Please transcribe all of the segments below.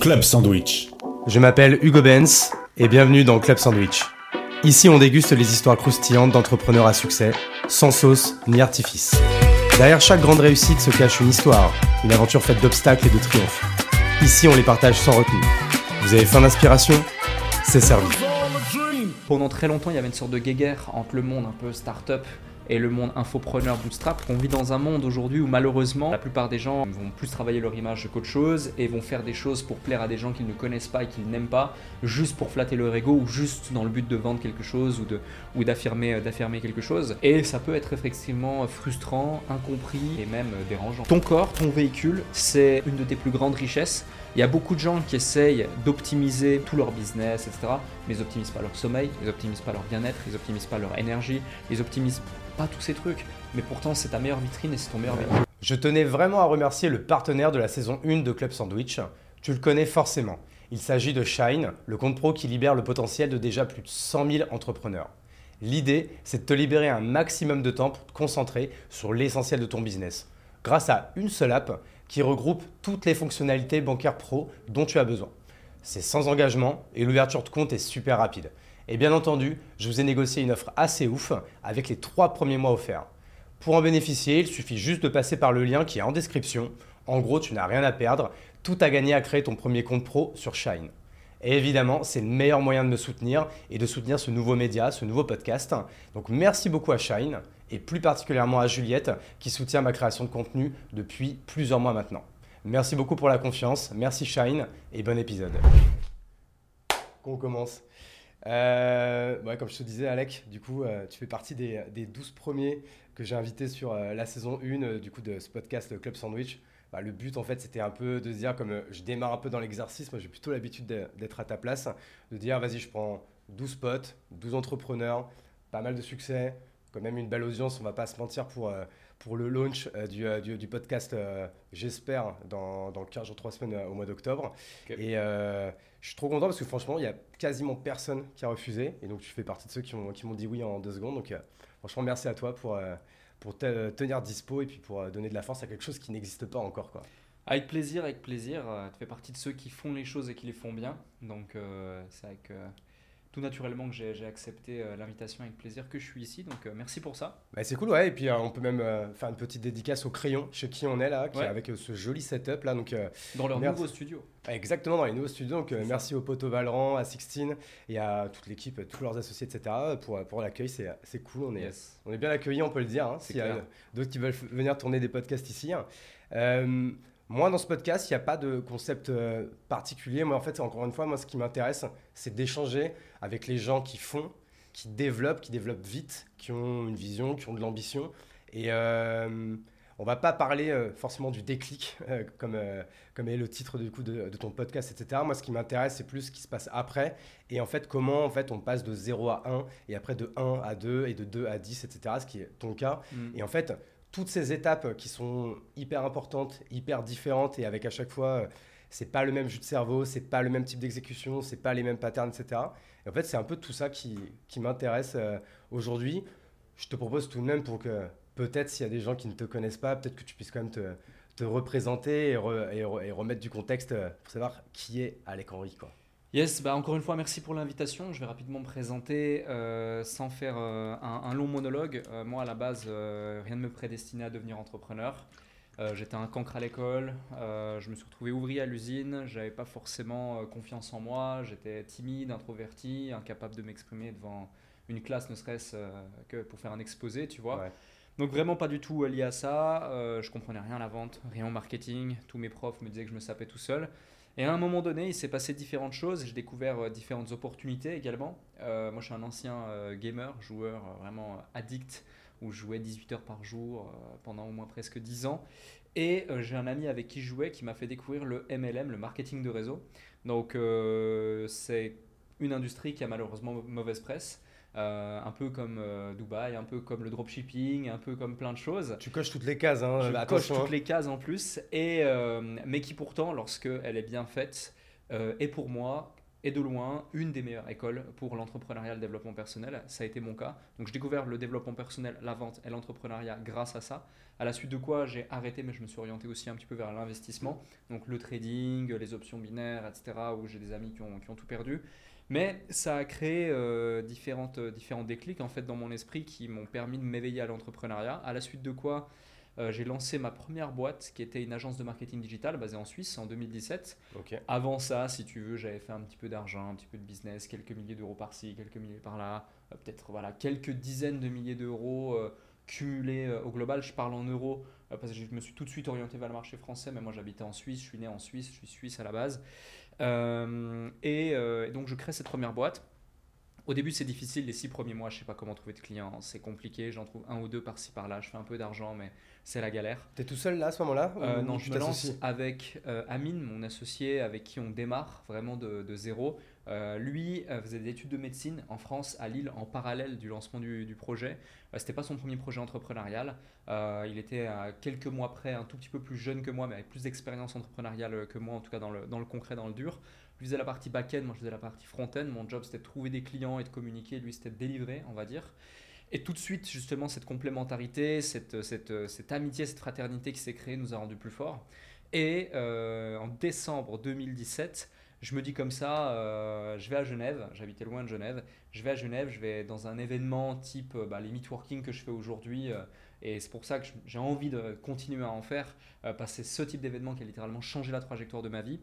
Club Sandwich. Je m'appelle Hugo Benz et bienvenue dans Club Sandwich. Ici, on déguste les histoires croustillantes d'entrepreneurs à succès, sans sauce ni artifice. Derrière chaque grande réussite se cache une histoire, une aventure faite d'obstacles et de triomphes. Ici, on les partage sans retenue. Vous avez faim d'inspiration? C'est servi. Pendant très longtemps, il y avait une sorte de guéguerre entre le monde un peu start-up et le monde infopreneur bootstrap. On vit dans un monde aujourd'hui où malheureusement la plupart des gens vont plus travailler leur image qu'autre chose et vont faire des choses pour plaire à des gens qu'ils ne connaissent pas et qu'ils n'aiment pas, juste pour flatter leur ego ou juste dans le but de vendre quelque chose ou de ou d'affirmer euh, d'affirmer quelque chose. Et ça peut être effectivement frustrant, incompris et même dérangeant. Ton corps, ton véhicule, c'est une de tes plus grandes richesses. Il y a beaucoup de gens qui essayent d'optimiser tout leur business, etc. Mais ils n'optimisent pas leur sommeil, ils n'optimisent pas leur bien-être, ils n'optimisent pas leur énergie, ils n'optimisent pas tous ces trucs. Mais pourtant, c'est ta meilleure vitrine et c'est ton meilleur véhicule. Je tenais vraiment à remercier le partenaire de la saison 1 de Club Sandwich. Tu le connais forcément. Il s'agit de Shine, le compte pro qui libère le potentiel de déjà plus de 100 000 entrepreneurs. L'idée, c'est de te libérer un maximum de temps pour te concentrer sur l'essentiel de ton business. Grâce à une seule app qui regroupe toutes les fonctionnalités bancaires pro dont tu as besoin. C'est sans engagement et l'ouverture de compte est super rapide. Et bien entendu, je vous ai négocié une offre assez ouf avec les trois premiers mois offerts. Pour en bénéficier, il suffit juste de passer par le lien qui est en description. En gros, tu n'as rien à perdre, tout à gagner à créer ton premier compte pro sur Shine. Et évidemment, c'est le meilleur moyen de me soutenir et de soutenir ce nouveau média, ce nouveau podcast. Donc merci beaucoup à Shine et plus particulièrement à Juliette qui soutient ma création de contenu depuis plusieurs mois maintenant. Merci beaucoup pour la confiance, merci Shine et bon épisode. On commence. Euh, comme je te disais, Alec, du coup, euh, tu fais partie des, des 12 premiers que j'ai invités sur euh, la saison 1 euh, du coup, de ce podcast Club Sandwich. Bah, le but, en fait, c'était un peu de se dire, comme je démarre un peu dans l'exercice, moi j'ai plutôt l'habitude de- d'être à ta place, de dire, vas-y, je prends 12 potes, 12 entrepreneurs, pas mal de succès, quand même une belle audience, on va pas se mentir pour, euh, pour le launch euh, du, euh, du, du podcast, j'espère, dans, dans 15 jours, 3 semaines au mois d'octobre. Et je suis trop content parce que franchement, il y a quasiment personne qui a refusé. Et donc, tu fais partie de ceux qui m'ont qui dit oui en deux secondes. Donc, franchement, merci à toi pour, pour te- tenir dispo et puis pour donner de la force à quelque chose qui n'existe pas encore. Quoi. Avec plaisir, avec plaisir. Tu fais partie de ceux qui font les choses et qui les font bien. Donc euh, c'est avec euh, tout naturellement que j'ai accepté euh, l'invitation avec plaisir que je suis ici. Donc euh, merci pour ça. Bah, c'est cool, ouais. Et puis, euh, on peut même faire une petite dédicace au crayon chez qui on est là, qui Ouais. est avec ce joli setup là. Donc, Dans leur Merci. nouveau studio. Exactement, dans les nouveaux studios. Donc, merci au poteau Valran, à Sixtine et à toute l'équipe, tous leurs associés, etc. pour, pour l'accueil. C'est cool. On est, Yes. on est bien accueillis, on peut le dire. hein, S'il y a d'autres qui veulent venir tourner des podcasts ici. hein. Euh, moi, dans ce podcast, il n'y a pas de concept euh, particulier. Moi, en fait, encore une fois, moi, ce qui m'intéresse, c'est d'échanger avec les gens qui font, qui développent, qui développent vite, qui ont une vision, qui ont de l'ambition. Et euh, on va pas parler euh, forcément du déclic, euh, comme, comme est le titre du coup de, de ton podcast, etc. Moi, ce qui m'intéresse, c'est plus ce qui se passe après. Et en fait, comment en fait, on passe de 0 à 1, et après de 1 à 2, et de 2 à 10, etc. Ce qui est ton cas. Mm. Et en fait, toutes ces étapes qui sont hyper importantes, hyper différentes, et avec à chaque fois, euh, c'est pas le même jus de cerveau, c'est pas le même type d'exécution, c'est pas les mêmes patterns, etc. Et en fait, c'est un peu tout ça qui, qui m'intéresse euh, aujourd'hui. Je te propose tout de même pour que peut-être s'il y a des gens qui ne te connaissent pas, peut-être que tu puisses quand même te, te représenter et, re- et re- et remettre du contexte euh, pour savoir qui est Alec Henry. Quoi. Yes, bah encore une fois, merci pour l'invitation. Je vais rapidement me présenter euh, sans faire euh, un, un long monologue. Euh, moi, à la base, rien ne me prédestinait à devenir entrepreneur. J'étais un cancre à l'école. je me suis retrouvé ouvrier à l'usine. J'avais pas forcément confiance en moi. J'étais timide, introverti, incapable de m'exprimer devant une classe, ne serait-ce que pour faire un exposé, tu vois. Ouais. Donc vraiment pas du tout lié à ça. Je comprenais rien à la vente, rien au marketing. Tous mes profs me disaient que je me sapais tout seul. Et à un moment donné, il s'est passé différentes choses. J'ai découvert euh, différentes opportunités également. Euh, moi, je suis un ancien euh, gamer, joueur vraiment addict, où je jouais 18 heures par jour pendant au moins presque 10 ans. Et j'ai un ami avec qui je jouais qui m'a fait découvrir le MLM, le marketing de réseau. Donc, c'est une industrie qui a malheureusement mauvaise presse. Euh, un peu comme euh, Dubaï, un peu comme le dropshipping, un peu comme plein de choses. Tu coches toutes les cases. Hein, Je coche toutes hein. les cases en plus, et, euh, mais qui pourtant, lorsque elle est bien faite, est pour moi et de loin une des meilleures écoles pour l'entrepreneuriat et le développement personnel. Ça a été mon cas. Donc j'ai découvert le développement personnel, la vente et l'entrepreneuriat grâce à ça. À la suite de quoi j'ai arrêté, mais je me suis orienté aussi un petit peu vers l'investissement. Donc le trading, les options binaires, etc. où j'ai des amis qui ont, qui ont, tout perdu. Mais ça a créé euh, différentes, différents déclics en fait dans mon esprit qui m'ont permis de m'éveiller à l'entrepreneuriat. À la suite de quoi euh, j'ai lancé ma première boîte qui était une agence de marketing digital basée en Suisse en 2017. Avant ça, si tu veux, j'avais fait un petit peu d'argent, un petit peu de business, quelques milliers d'euros par-ci, quelques milliers par-là, euh, peut-être voilà, quelques dizaines de milliers d'euros euh, cumulés au global. Je parle en euros parce que je me suis tout de suite orienté vers le marché français, mais moi j'habitais en Suisse, je suis né en Suisse, je suis suisse à la base. Et donc je crée cette première boîte. Au début, c'est difficile. Les six premiers mois, je sais pas comment trouver de clients. C'est compliqué. J'en trouve un ou deux par-ci par-là. Je fais un peu d'argent, mais c'est la galère. Tu es tout seul là à ce moment-là euh, Non, je me lance avec euh, Amine, mon associé, avec qui on démarre vraiment de, de zéro. Euh, lui faisait des études de médecine en France, à Lille, en parallèle du lancement du, projet. C'était pas son premier projet entrepreneurial. il était quelques mois près, un tout petit peu plus jeune que moi, mais avec plus d'expérience entrepreneuriale que moi, en tout cas dans le, dans le concret, dans le dur. Lui faisait la partie back-end, moi je faisais la partie front-end. Mon job c'était de trouver des clients et de communiquer. Lui c'était de délivrer, on va dire. Et tout de suite, justement, cette complémentarité, cette, cette, cette amitié, cette fraternité qui s'est créée nous a rendu plus forts. Et euh, en décembre 2017, je me dis comme ça, euh, je vais à Genève, j'habitais loin de Genève, je vais à Genève, je vais dans un événement type euh, bah, les meetworking que je fais aujourd'hui, et c'est pour ça que j'ai envie de continuer à en faire, parce que c'est ce type d'événement qui a littéralement changé la trajectoire de ma vie.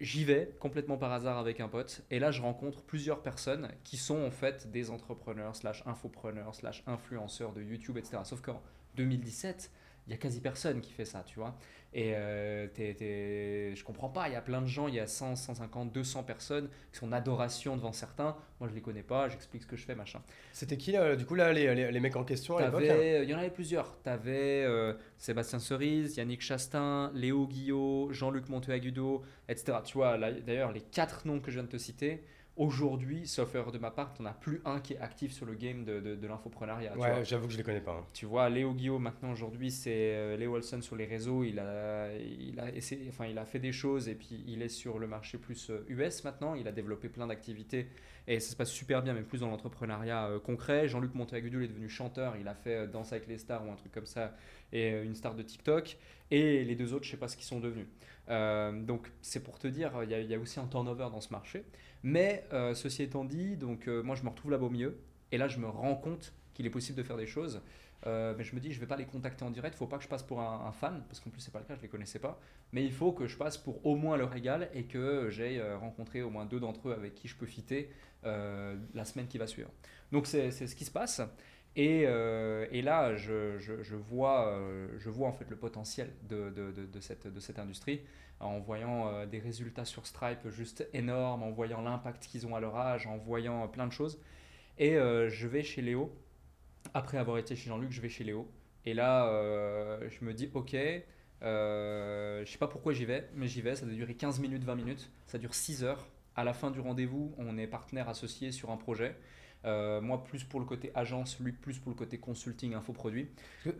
J'y vais complètement par hasard avec un pote et là je rencontre plusieurs personnes qui sont en fait des entrepreneurs slash infopreneurs slash influenceurs de YouTube etc. Sauf qu'en 2017 il y a quasi personne qui fait ça, tu vois. Et euh, t'es, je comprends pas, il y a plein de gens, il y a 100, 150, 200 personnes qui sont en adoration devant certains. Moi, je les connais pas, j'explique ce que je fais, machin. C'était qui, du coup, là, les, les, mecs en question à l'époque hein Il y en avait plusieurs. Tu avais euh, Sébastien Cerise, Yannick Chastain, Léo Guillot, Jean-Luc Monteagudo, etc. Tu vois, d'ailleurs, les quatre noms que je viens de te citer, Aujourd'hui, sauf erreur de ma part, on a plus un qui est actif sur le game de, de, l'infoprenariat. Ouais, j'avoue que je les connais pas. Hein. Tu vois, Léo Guillaume, maintenant, aujourd'hui, c'est euh, Léo Olson sur les réseaux. Il a, il, a essayé, enfin, il a fait des choses et puis il est sur le marché plus US euh, maintenant. Il a développé plein d'activités et ça se passe super bien, mais plus dans l'entrepreneuriat euh, concret. Jean-Luc Monteagudo est devenu chanteur. Il a fait Danse avec les stars ou un truc comme ça et une star de TikTok. Et les deux autres, je sais pas ce qu'ils sont devenus. donc, c'est pour te dire, il y, a, aussi un turnover dans ce marché. Mais euh, ceci étant dit, donc euh, moi je me retrouve là-bas au milieu, et là je me rends compte qu'il est possible de faire des choses. Euh, mais je me dis, je vais pas les contacter en direct, il faut pas que je passe pour un, fan, parce qu'en plus c'est pas le cas, je les connaissais pas. Mais il faut que je passe pour au moins leur égal et que j'ai rencontré au moins deux d'entre eux avec qui je peux fitter la semaine qui va suivre. Donc c'est ce qui se passe. Et, là, je, vois, je vois en fait le potentiel de, cette, de cette industrie en voyant euh, des résultats sur Stripe juste énormes, en voyant l'impact qu'ils ont à leur âge, en voyant euh, plein de choses. Et euh, je vais chez Léo. Après avoir été chez Jean-Luc, je vais chez Léo. Et là, je me dis, ok, je sais pas pourquoi j'y vais, mais j'y vais. Ça doit durer 15 minutes, 20 minutes. Ça dure 6 heures. À la fin du rendez-vous, on est partenaire associé sur un projet. Euh, moi, plus pour le côté agence, lui, plus pour le côté consulting, infoproduit.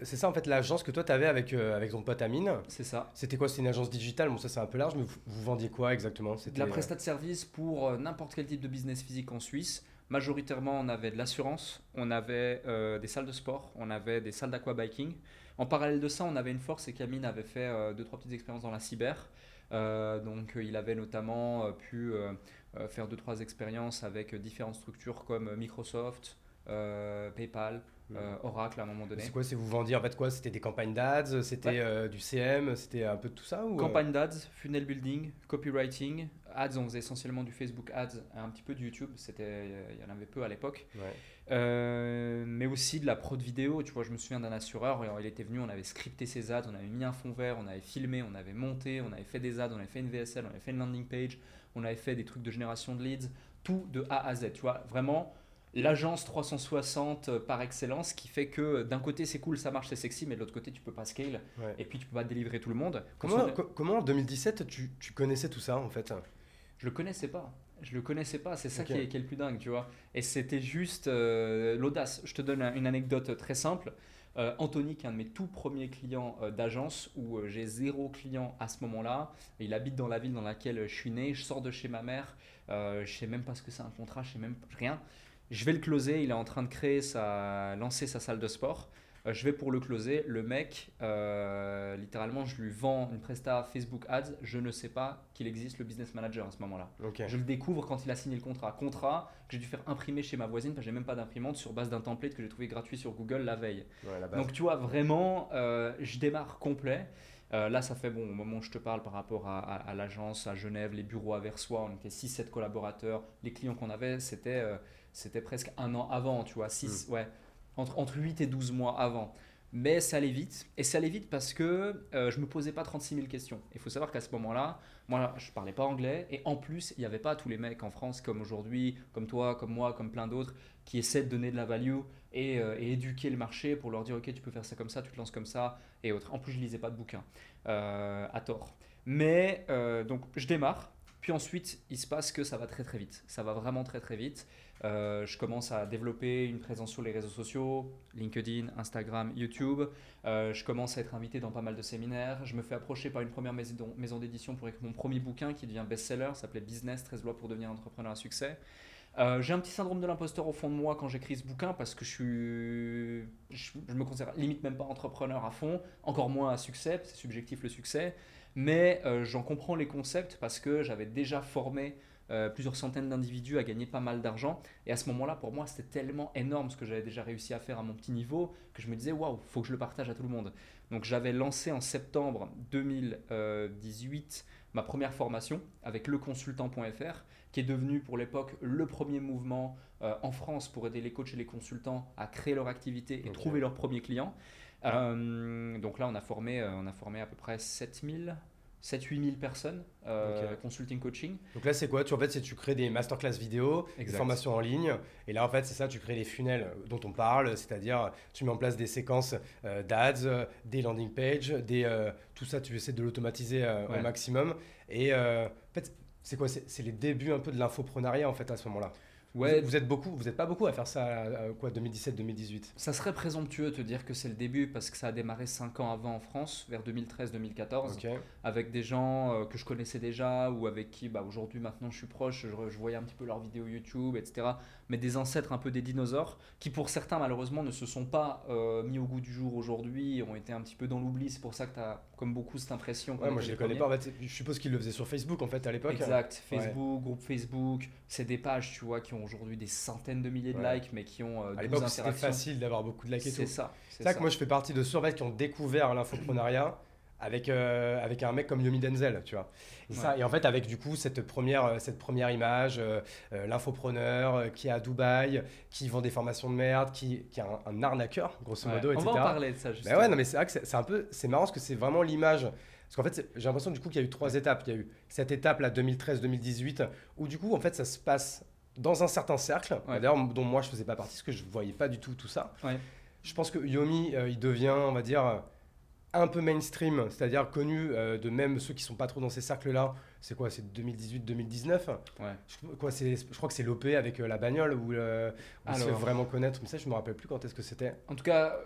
C'est ça, en fait, l'agence que toi, tu avais avec, euh, avec ton pote Amine. C'est ça. C'était quoi? C'était une agence digitale? Bon, ça, c'est un peu large, mais vous, vendiez quoi exactement? De la prestat de service pour euh, n'importe quel type de business physique en Suisse. Majoritairement, on avait de l'assurance, on avait des salles de sport, on avait des salles d'aquabiking. En parallèle de ça, on avait une force, c'est qu'Amine avait fait deux, trois petites expériences dans la cyber. donc, il avait notamment pu euh, faire deux trois expériences avec différentes structures comme Microsoft, euh, PayPal, euh, Oracle à un moment donné. C'est quoi C'est vous vendiez en fait quoi? C'était des campagnes d'ads, c'était du CM, c'était un peu de tout ça ou Campagne d'ads, funnel building, copywriting, ads, on faisait essentiellement du Facebook ads, un petit peu de YouTube, c'était il y en avait peu à l'époque. mais aussi de la prod vidéo, tu vois, je me souviens d'un assureur, il était venu, on avait scripté ses ads, on avait mis un fond vert, on avait filmé, on avait monté, on avait fait des ads, on avait fait une VSL, on avait fait une landing page, on avait fait des trucs de génération de leads, tout de A à Z, tu vois, vraiment l'agence 360 euh, par excellence qui fait que euh, d'un côté c'est cool, ça marche, c'est sexy, mais de l'autre côté tu peux pas scale et puis tu peux pas délivrer tout le monde. Comment, comment en 2017 tu, tu, connaissais tout ça en fait? Je le connaissais pas. Je le connaissais pas, c'est ça qui, est, le plus dingue, tu vois. Et c'était juste euh, l'audace. Je te donne une anecdote très simple. Euh, Anthony, qui est un de mes tout premiers clients euh, d'agence, où j'ai zéro client à ce moment-là. Il habite dans la ville dans laquelle je suis né. Je sors de chez ma mère. je sais même pas ce que c'est un contrat, je sais même rien. Je vais le closer. Il est en train de créer sa, lancer sa salle de sport. Euh, je vais pour le closer. Le mec, euh, littéralement, je lui vends une presta Facebook Ads. Je ne sais pas qu'il existe le business manager à ce moment-là. Je le découvre quand il a signé le contrat. Contrat que j'ai dû faire imprimer chez ma voisine parce que j'ai même pas d'imprimante sur base d'un template que j'ai trouvé gratuit sur Google la veille. Donc tu vois, vraiment, euh, je démarre complet. là, ça fait bon, au moment où je te parle par rapport à, l'agence à Genève, les bureaux à Versoix, on était 6-7 collaborateurs. Les clients qu'on avait, c'était c'était presque un an avant, tu vois. 6, hmm. ouais entre, entre 8 et 12 mois avant. Mais ça allait vite. Et ça allait vite parce que euh, je me posais pas 36 000 questions. Il faut savoir qu'à ce moment-là, moi, je parlais pas anglais. Et en plus, il n'y avait pas tous les mecs en France comme aujourd'hui, comme toi, comme moi, comme plein d'autres, qui essaient de donner de la value et, euh, et, éduquer le marché pour leur dire Ok, tu peux faire ça comme ça, tu te lances comme ça, et autres. En plus, je lisais pas de bouquins, euh, à tort. Mais donc, je démarre. Puis ensuite, il se passe que ça va très très vite. Ça va vraiment très très vite. Euh, je commence à développer une présence sur les réseaux sociaux, LinkedIn, Instagram, YouTube. Euh, je commence à être invité dans pas mal de séminaires. Je me fais approcher par une première maison, d'édition pour écrire mon premier bouquin qui devient best-seller, s'appelait Business, 13 lois pour devenir entrepreneur à succès. Euh, j'ai un petit syndrome de l'imposteur au fond de moi quand j'écris ce bouquin parce que je suis, je, me considère limite même pas entrepreneur à fond, encore moins à succès, c'est subjectif le succès, mais j'en comprends les concepts parce que j'avais déjà formé euh, plusieurs centaines d'individus à gagner pas mal d'argent. Et à ce moment-là, pour moi, c'était tellement énorme ce que j'avais déjà réussi à faire à mon petit niveau que je me disais, waouh, faut que je le partage à tout le monde. Donc j'avais lancé en septembre 2018 ma première formation avec leconsultant.fr, qui est devenu pour l'époque le premier mouvement euh, en France pour aider les coachs et les consultants à créer leur activité et trouver leurs premiers clients. Euh, donc là, on a formé, on a formé à peu près 7000 7-8 000 personnes, euh, consulting coaching. Donc là, c'est quoi? Tu, En fait, c'est tu crées des masterclass vidéo, des formations en ligne. Et là, en fait, c'est ça, tu crées les funnels dont on parle, c'est-à-dire tu mets en place des séquences euh, d'ads, des landing pages, des, euh, tout ça, tu essaies de l'automatiser au maximum. Et en fait, c'est quoi? C'est les débuts un peu de l'infoprenariat, en fait, à ce moment-là. Ouais. Vous, êtes beaucoup, vous êtes pas beaucoup à faire ça, euh, quoi, 2017-2018 Ça serait présomptueux de te dire que c'est le début parce que ça a démarré 5 ans avant en France, vers 2013-2014, avec des gens euh, que je connaissais déjà ou avec qui, bah, aujourd'hui, maintenant, je suis proche, je, voyais un petit peu leurs vidéos YouTube, etc. Mais des ancêtres un peu des dinosaures qui, pour certains, malheureusement, ne se sont pas euh, mis au goût du jour aujourd'hui, ont été un petit peu dans l'oubli. C'est pour ça que tu as, comme beaucoup, cette impression. Ouais, moi, je les connais pas. je suppose qu'ils le faisaient sur Facebook, en fait, à l'époque. Exact. Facebook, groupe Facebook, c'est des pages, tu vois, qui ont aujourd'hui des centaines de milliers de likes, mais qui ont euh, à l'époque c'était facile d'avoir beaucoup de likes et tout. C'est ça. C'est ça, que moi je fais partie de ceux qui ont découvert l'infoprenariat avec, euh, avec un mec comme Yomi Denzel, tu vois. Et, ça, et en fait, avec du coup cette première, euh, cette première image, l'infopreneur qui est à Dubaï, qui vend des formations de merde, qui, qui est un, arnaqueur, grosso modo, etc. On va en parler de ça, justement. Ben ouais, non, mais c'est vrai que c'est un peu, c'est marrant parce que c'est vraiment l'image. Parce qu'en fait, j'ai l'impression du coup qu'il y a eu trois étapes. Il y a eu cette étape là, 2013-2018, où du coup, en fait, ça se passe dans un certain cercle, d'ailleurs dont moi je faisais pas partie, parce que je voyais pas du tout tout ça. Je pense que Yomi, euh, il devient, on va dire, un peu mainstream, c'est-à-dire connu euh, de même ceux qui sont pas trop dans ces cercles-là. C'est quoi C'est 2018-2019 ouais. je, quoi, je crois que c'est l'OP avec euh, la bagnole où, on se fait vraiment connaître. Mais ça, je me rappelle plus quand est-ce que c'était. En tout cas,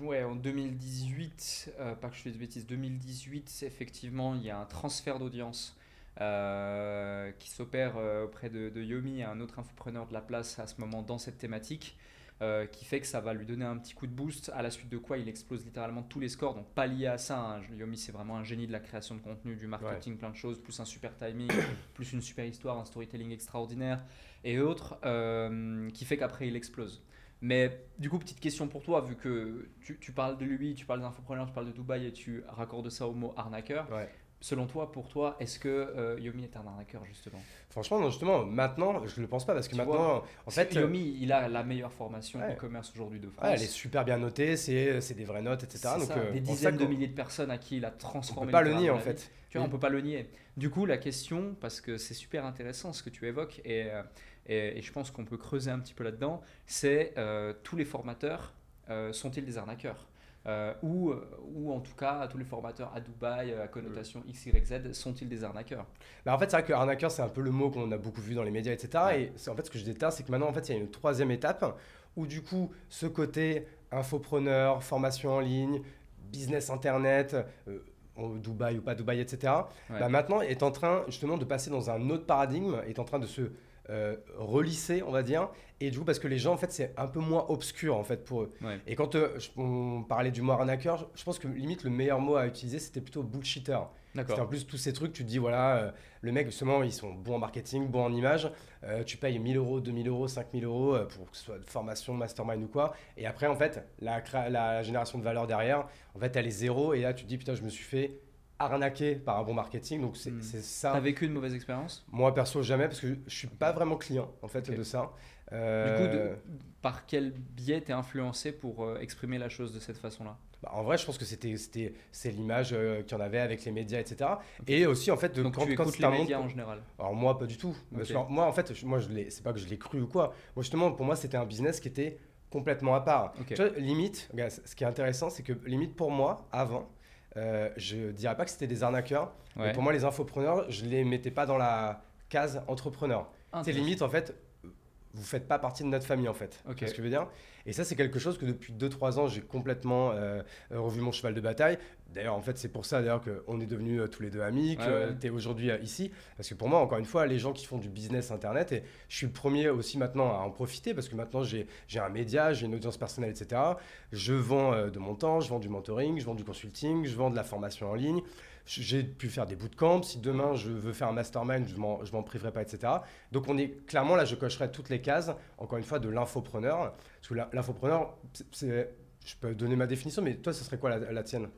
ouais, en 2018, pas que je fasse de bêtises, 2018, effectivement, il y a un transfert d'audience euh, qui s'opère euh, auprès de, Yomi, un autre infopreneur de la place à ce moment dans cette thématique. Euh, qui fait que ça va lui donner un petit coup de boost, à la suite de quoi il explose littéralement tous les scores, donc pas lié à ça. Hein. Yomi, c'est vraiment un génie de la création de contenu, du marketing, plein de choses, plus un super timing, plus une super histoire, un storytelling extraordinaire et autres, qui fait qu'après il explose. Mais du coup, petite question pour toi, vu que tu, tu parles de lui, tu parles d'infopreneur, tu parles de Dubaï et tu raccordes ça au mot arnaqueur. Ouais. Selon toi, pour toi, est-ce que euh, Yomi est un arnaqueur justement? Franchement, non, justement, maintenant, je ne le pense pas parce que maintenant, en fait, Yomi, il a la meilleure formation e-commerce aujourd'hui de France. elle est super bien notée, c'est des vraies notes, etc. Donc, euh, des dizaines de milliers de personnes à qui il a transformé. On peut pas le nier en fait. Tu vois, on peut pas le nier. Du coup, la question, parce que c'est super intéressant ce que tu évoques et, euh, et, je pense qu'on peut creuser un petit peu là-dedans, c'est tous les formateurs sont-ils des arnaqueurs? Euh, ou, euh, ou en tout cas tous les formateurs à Dubaï à connotation X, Y, Z sont-ils des arnaqueurs? Bah En fait, c'est vrai que arnaqueur, c'est un peu le mot qu'on a beaucoup vu dans les médias, etc. Et en fait, ce que je déteste, c'est que maintenant, en fait, il y a une troisième étape où du coup, ce côté infopreneur, formation en ligne, business internet, euh, Dubaï ou pas Dubaï, etc. Bah, maintenant est en train justement de passer dans un autre paradigme, est en train de se euh, relisser, on va dire. Et du coup, parce que les gens, en fait, c'est un peu moins obscur, en fait, pour eux. Et quand euh, on parlait du mot arnaqueur, je pense que limite, le meilleur mot à utiliser, c'était plutôt bullshitter. Parce qu'en plus, tous ces trucs, tu te dis, voilà, euh, le mec, justement, ils sont bons en marketing, bons en image. tu payes 1000 euros, 2000 euros, 5000 euros pour que ce soit de formation, mastermind ou quoi. Et après, en fait, la, la génération de valeur derrière, en fait, elle est zéro. Et là, tu te dis, putain, je me suis fait arnaqué par un bon marketing. Donc c'est hmm. ça. T'as vécu une mauvaise expérience? Moi perso jamais parce que je suis pas vraiment client en fait de ça. Euh... Du coup, par quel biais t'es influencé pour euh, exprimer la chose de cette façon-là? Bah, En vrai, je pense que c'était c'est l'image euh, qu'il y en avait avec les médias, etc. Et aussi en fait de Donc quand, tu écoutes les médias en général. Alors moi pas du tout. moi en fait, moi je c'est pas que je l'ai cru ou quoi. Moi justement pour moi c'était un business qui était complètement à part. Tu vois, limite, ce qui est intéressant, c'est que limite pour moi, avant, euh, je dirais pas que c'était des arnaqueurs. Mais pour moi, les infopreneurs, je les mettais pas dans la case entrepreneur. C'est limite, en fait, vous faites pas partie de notre famille en fait. Okay. ce que je veux dire? Et ça c'est quelque chose que depuis 2-3 ans j'ai complètement euh, revu mon cheval de bataille. D'ailleurs en fait c'est pour ça d'ailleurs qu'on est devenus euh, tous les deux amis, que tu es aujourd'hui euh, ici. Parce que pour moi encore une fois les gens qui font du business internet et je suis le premier aussi maintenant à en profiter parce que maintenant j'ai un média, j'ai une audience personnelle etc. Je vends de mon temps, je vends du mentoring, je vends du consulting, je vends de la formation en ligne j'ai pu faire des bootcamps. Si demain je veux faire un mastermind, je m'en, m'en priverai pas, etc. Donc on est clairement là, je cocherai toutes les cases, encore une fois, de l'infopreneur. Parce que l'infopreneur, c'est, je peux donner ma définition, mais toi, ce serait quoi la, tienne?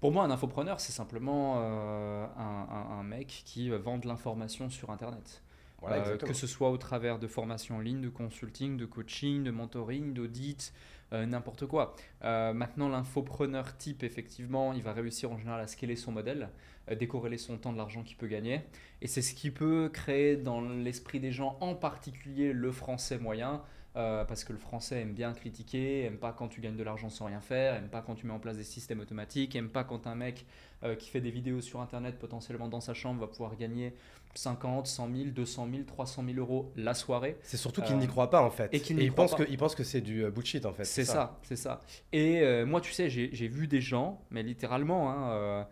Pour moi, un infopreneur, c'est simplement euh, un, mec qui vend de l'information sur Internet. Euh, que ce soit au travers de formations en ligne, de consulting, de coaching, de mentoring, d'audit, euh, n'importe quoi. Euh, maintenant, l'infopreneur type, effectivement, il va réussir en général à scaler son modèle, décorréler son temps de l'argent qu'il peut gagner. Et c'est ce qui peut créer dans l'esprit des gens, en particulier le français moyen, euh, parce que le français aime bien critiquer, aime pas quand tu gagnes de l'argent sans rien faire, aime pas quand tu mets en place des systèmes automatiques, aime pas quand un mec euh, qui fait des vidéos sur internet potentiellement dans sa chambre va pouvoir gagner 50, 100 000, 200 000, 300 000 euros la soirée. C'est surtout qu'il n'y croit pas en fait. Et qu'il pense, que, pense que c'est du euh, bullshit en fait. C'est ça, c'est ça. Et moi tu sais, j'ai vu des gens, mais littéralement, hein,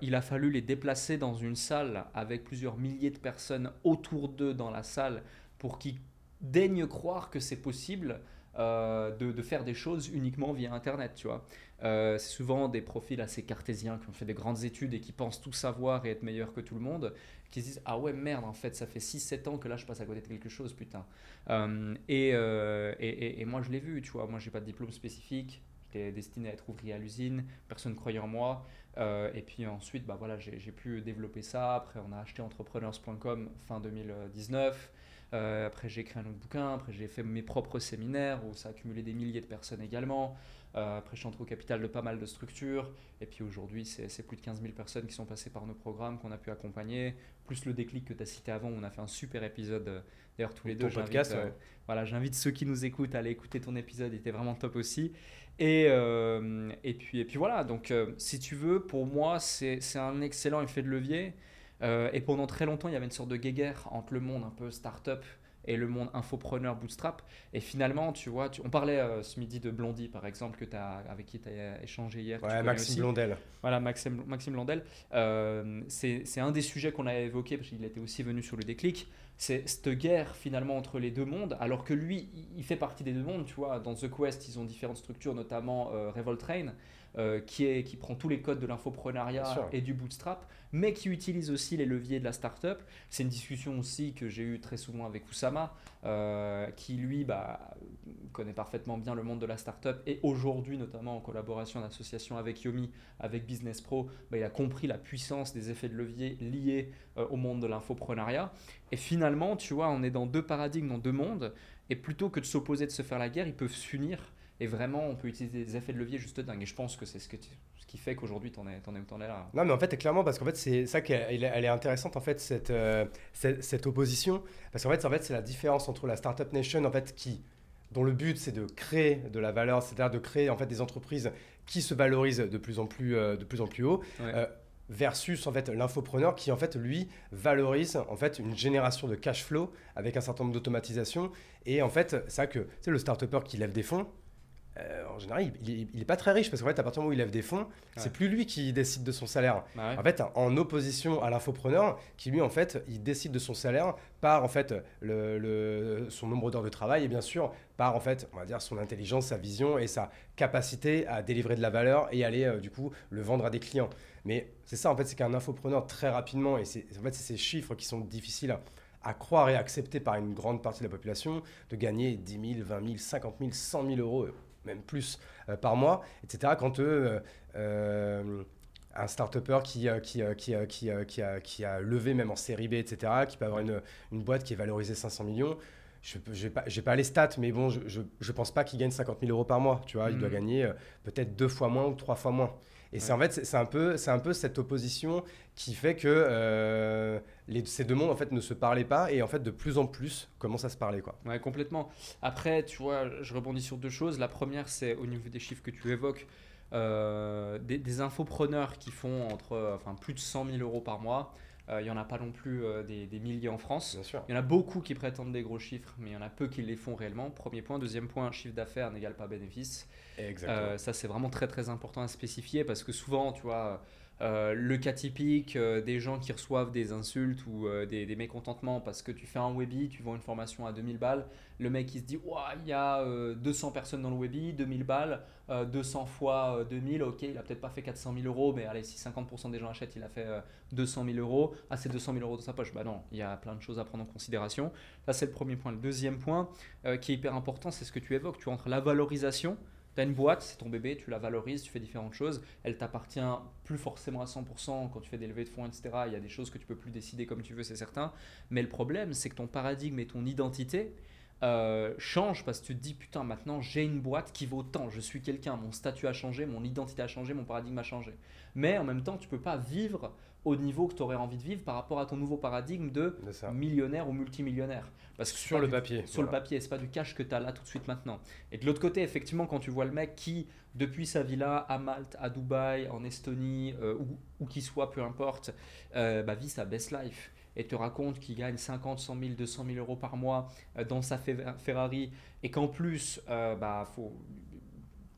il a fallu les déplacer dans une salle avec plusieurs milliers de personnes autour d'eux dans la salle pour qu'ils daigne croire que c'est possible euh, de, faire des choses uniquement via Internet, tu vois. Euh, c'est souvent des profils assez cartésiens qui ont fait des grandes études et qui pensent tout savoir et être meilleurs que tout le monde, qui se disent Ah ouais, merde, en fait, ça fait 6-7 ans que là je passe à côté de quelque chose, putain. Euh, et, et, moi je l'ai vu, tu vois. Moi j'ai pas de diplôme spécifique, j'étais destiné à être ouvrier à l'usine, personne ne croyait en moi. et puis ensuite, bah voilà, j'ai pu développer ça. Après, on a acheté entrepreneurs.com fin 2019. Euh, après, j'ai écrit un autre bouquin. Après, j'ai fait mes propres séminaires où ça a accumulé des milliers de personnes également. Euh, après, je suis entré au capital de pas mal de structures. Et puis aujourd'hui, c'est plus de 15 000 personnes qui sont passées par nos programmes, qu'on a pu accompagner. Plus le déclic que tu as cité avant, on a fait un super épisode. Euh, d'ailleurs, tous les deux, podcast, voilà, j'invite ceux qui nous écoutent à aller écouter ton épisode. Il était vraiment top aussi. Et, et, puis, et puis voilà. Donc, si tu veux, pour moi, c'est un excellent effet de levier. Euh, et pendant très longtemps, il y avait une sorte de guéguerre entre le monde un peu start-up et le monde infopreneur bootstrap. Et finalement, tu vois, on parlait euh, ce midi de Blondie, par exemple, que as, avec qui tu as échangé hier. Ouais, Maxime Blondel. Voilà, Maxime, Maxime Blondel. Euh, c'est un des sujets qu'on a évoqué, parce qu'il était aussi venu sur le déclic. C'est cette guerre, finalement, entre les deux mondes, alors que lui, il fait partie des deux mondes, tu vois. Dans The Quest, ils ont différentes structures, notamment Revolt Train. Euh, qui, est, qui prend tous les codes de l'infoprenariat et du bootstrap, mais qui utilise aussi les leviers de la startup. C'est une discussion aussi que j'ai eue très souvent avec Oussama, euh, qui lui bah, connaît parfaitement bien le monde de la startup et aujourd'hui, notamment en collaboration en association avec Yomi, avec Business Pro, bah, il a compris la puissance des effets de levier liés euh, au monde de l'infoprenariat. Et finalement, tu vois, on est dans deux paradigmes, dans deux mondes, et plutôt que de s'opposer, de se faire la guerre, ils peuvent s'unir et vraiment, on peut utiliser des effets de levier juste dingue. Et je pense que c'est ce, que ce qui fait qu'aujourd'hui, t'en es, en es où t'en es là. Non, mais en fait, clairement, parce qu'en fait, c'est ça qu'elle elle est intéressante, en fait, cette, euh, cette, opposition. Parce qu'en fait, en fait c'est la différence entre la Startup Nation, en fait, qui dont le but c'est de créer de la valeur, c'est-à-dire de créer en fait des entreprises qui se valorisent de plus en plus, euh, de plus, en plus haut. Euh, versus en fait l'infopreneur qui en fait lui valorise en fait une génération de cash flow avec un certain nombre d'automatisation et en fait ça que c'est le start qui lève des fonds euh, en général, il, n'est pas très riche parce qu'en fait, à partir du moment où il lève des fonds, c'est plus lui qui décide de son salaire. Bah en fait, en opposition à l'infopreneur, qui lui, en fait, il décide de son salaire par en fait le, son nombre d'heures de travail et bien sûr par en fait, on va dire son intelligence, sa vision et sa capacité à délivrer de la valeur et aller euh, du coup le vendre à des clients. Mais c'est ça en fait, c'est qu'un infopreneur très rapidement et c'est en fait c'est ces chiffres qui sont difficiles à croire et accepter par une grande partie de la population de gagner 10 000, 20 000, 50 000, 100 000 euros même plus euh, par mois, etc. Quand eux, euh, un start-upper qui, euh, qui, qui, qui, qui, a, qui a levé même en série B, etc., qui peut avoir une, une boîte qui est valorisée 500 millions, je n'ai pas, pas, les stats, mais bon, je ne pense pas qu'il gagne 50 000 euros par mois. Tu vois, il doit mm. gagner peut-être deux fois moins ou trois fois moins. Et c'est en fait, c'est un, peu, un peu cette opposition qui fait que les, ces deux mondes en fait, ne se parlaient pas et en fait, de plus en plus, commencent à se parler. Quoi. Ouais, complètement. Après, tu vois, je rebondis sur deux choses. La première, c'est au niveau des chiffres que tu évoques. Euh, des, infopreneurs qui font entre, enfin, plus de 100 000 euros par mois, euh, il n'y en a pas non plus euh, des, milliers en France. Il y en a beaucoup qui prétendent des gros chiffres, mais il y en a peu qui les font réellement. Premier point. Deuxième point, chiffre d'affaires n'égale pas bénéfice. Exactement. ça, c'est vraiment très très important à spécifier parce que souvent, tu vois euh, le cas typique euh, des gens qui reçoivent des insultes ou euh, des, mécontentements parce que tu fais un webi, tu vends une formation à 2000 balles, le mec il se dit il y a 200 personnes dans le webi, 2000 balles, 200 fois 2000, ok, il a peut-être pas fait 400 000 euros, mais allez, si 50% des gens achètent, il a fait 200 000 euros, ah c'est 200 000 euros dans sa poche, bah non, il y a plein de choses à prendre en considération. Ça c'est le premier point. Le deuxième point qui est hyper important, c'est ce que tu évoques, tu entre la valorisation tu as une boîte, c'est ton bébé, tu la valorises, tu fais différentes choses. Elle t'appartient plus forcément à 100% quand tu fais des levées de fonds, etc. Il y a des choses que tu peux plus décider comme tu veux, c'est certain. Mais le problème, c'est que ton paradigme et ton identité, euh, change parce que tu te dis putain maintenant j'ai une boîte qui vaut tant, je suis quelqu'un, mon statut a changé, mon identité a changé, mon paradigme a changé. Mais en même temps tu peux pas vivre au niveau que tu aurais envie de vivre par rapport à ton nouveau paradigme de, millionnaire ou multimillionnaire. Parce que sur le papier. Sur le papier, c'est pas du cash que tu as là tout de suite maintenant. Et de l'autre côté, effectivement, quand tu vois le mec qui, depuis sa villa à Malte, à Dubaï, en Estonie, euh, où, où qu'il soit, peu importe, euh, bah, vit sa best life et te raconte qu'il gagne 50, 100 000, 200 000 euros par mois euh, dans sa Ferrari et qu'en plus, euh, bah, faut,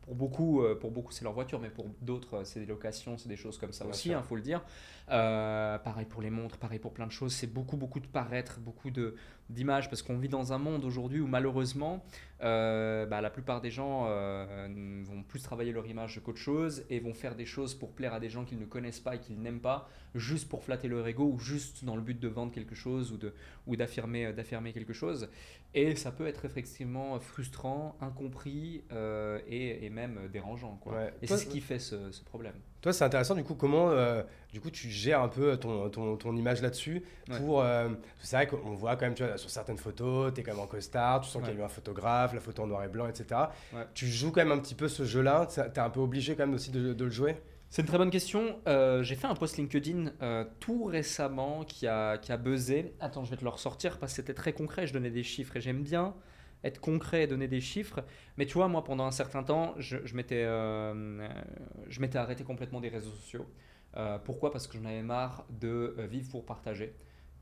pour beaucoup, pour beaucoup c'est leur voiture, mais pour d'autres, c'est des locations, c'est des choses comme ça aussi, il hein, faut le dire. Pareil pour les montres, pareil pour plein de choses. C'est beaucoup, beaucoup de paraître, beaucoup d'images, parce qu'on vit dans un monde aujourd'hui où malheureusement, euh, bah, la plupart des gens euh, vont plus travailler leur image qu'autre chose et vont faire des choses pour plaire à des gens qu'ils ne connaissent pas et qu'ils n'aiment pas, juste pour flatter leur ego ou juste dans le but de vendre quelque chose ou, de, ou d'affirmer, d'affirmer quelque chose. Et ça peut être effectivement frustrant, incompris euh, et, et, même dérangeant. Quoi. Et c'est ce qui fait ce, ce problème. Toi, c'est intéressant, du coup, comment du coup, tu gères un peu ton, ton, ton image là-dessus pour... c'est vrai qu'on voit quand même, tu vois, sur certaines photos, tu es quand même en costard, tu sens qu'il y a eu un photographe, la photo en noir et blanc, etc. Tu joues quand même un petit peu ce jeu-là Tu es un peu obligé quand même aussi de, le jouer? C'est une très bonne question. Euh, j'ai fait un post LinkedIn euh, tout récemment qui a, qui a buzzé. Attends, je vais te le ressortir parce que c'était très concret. Je donnais des chiffres et j'aime bien être concret et donner des chiffres. Mais tu vois, moi, pendant un certain temps, je, je m'étais euh, arrêté complètement des réseaux sociaux. pourquoi? Parce que j'en avais marre de vivre pour partager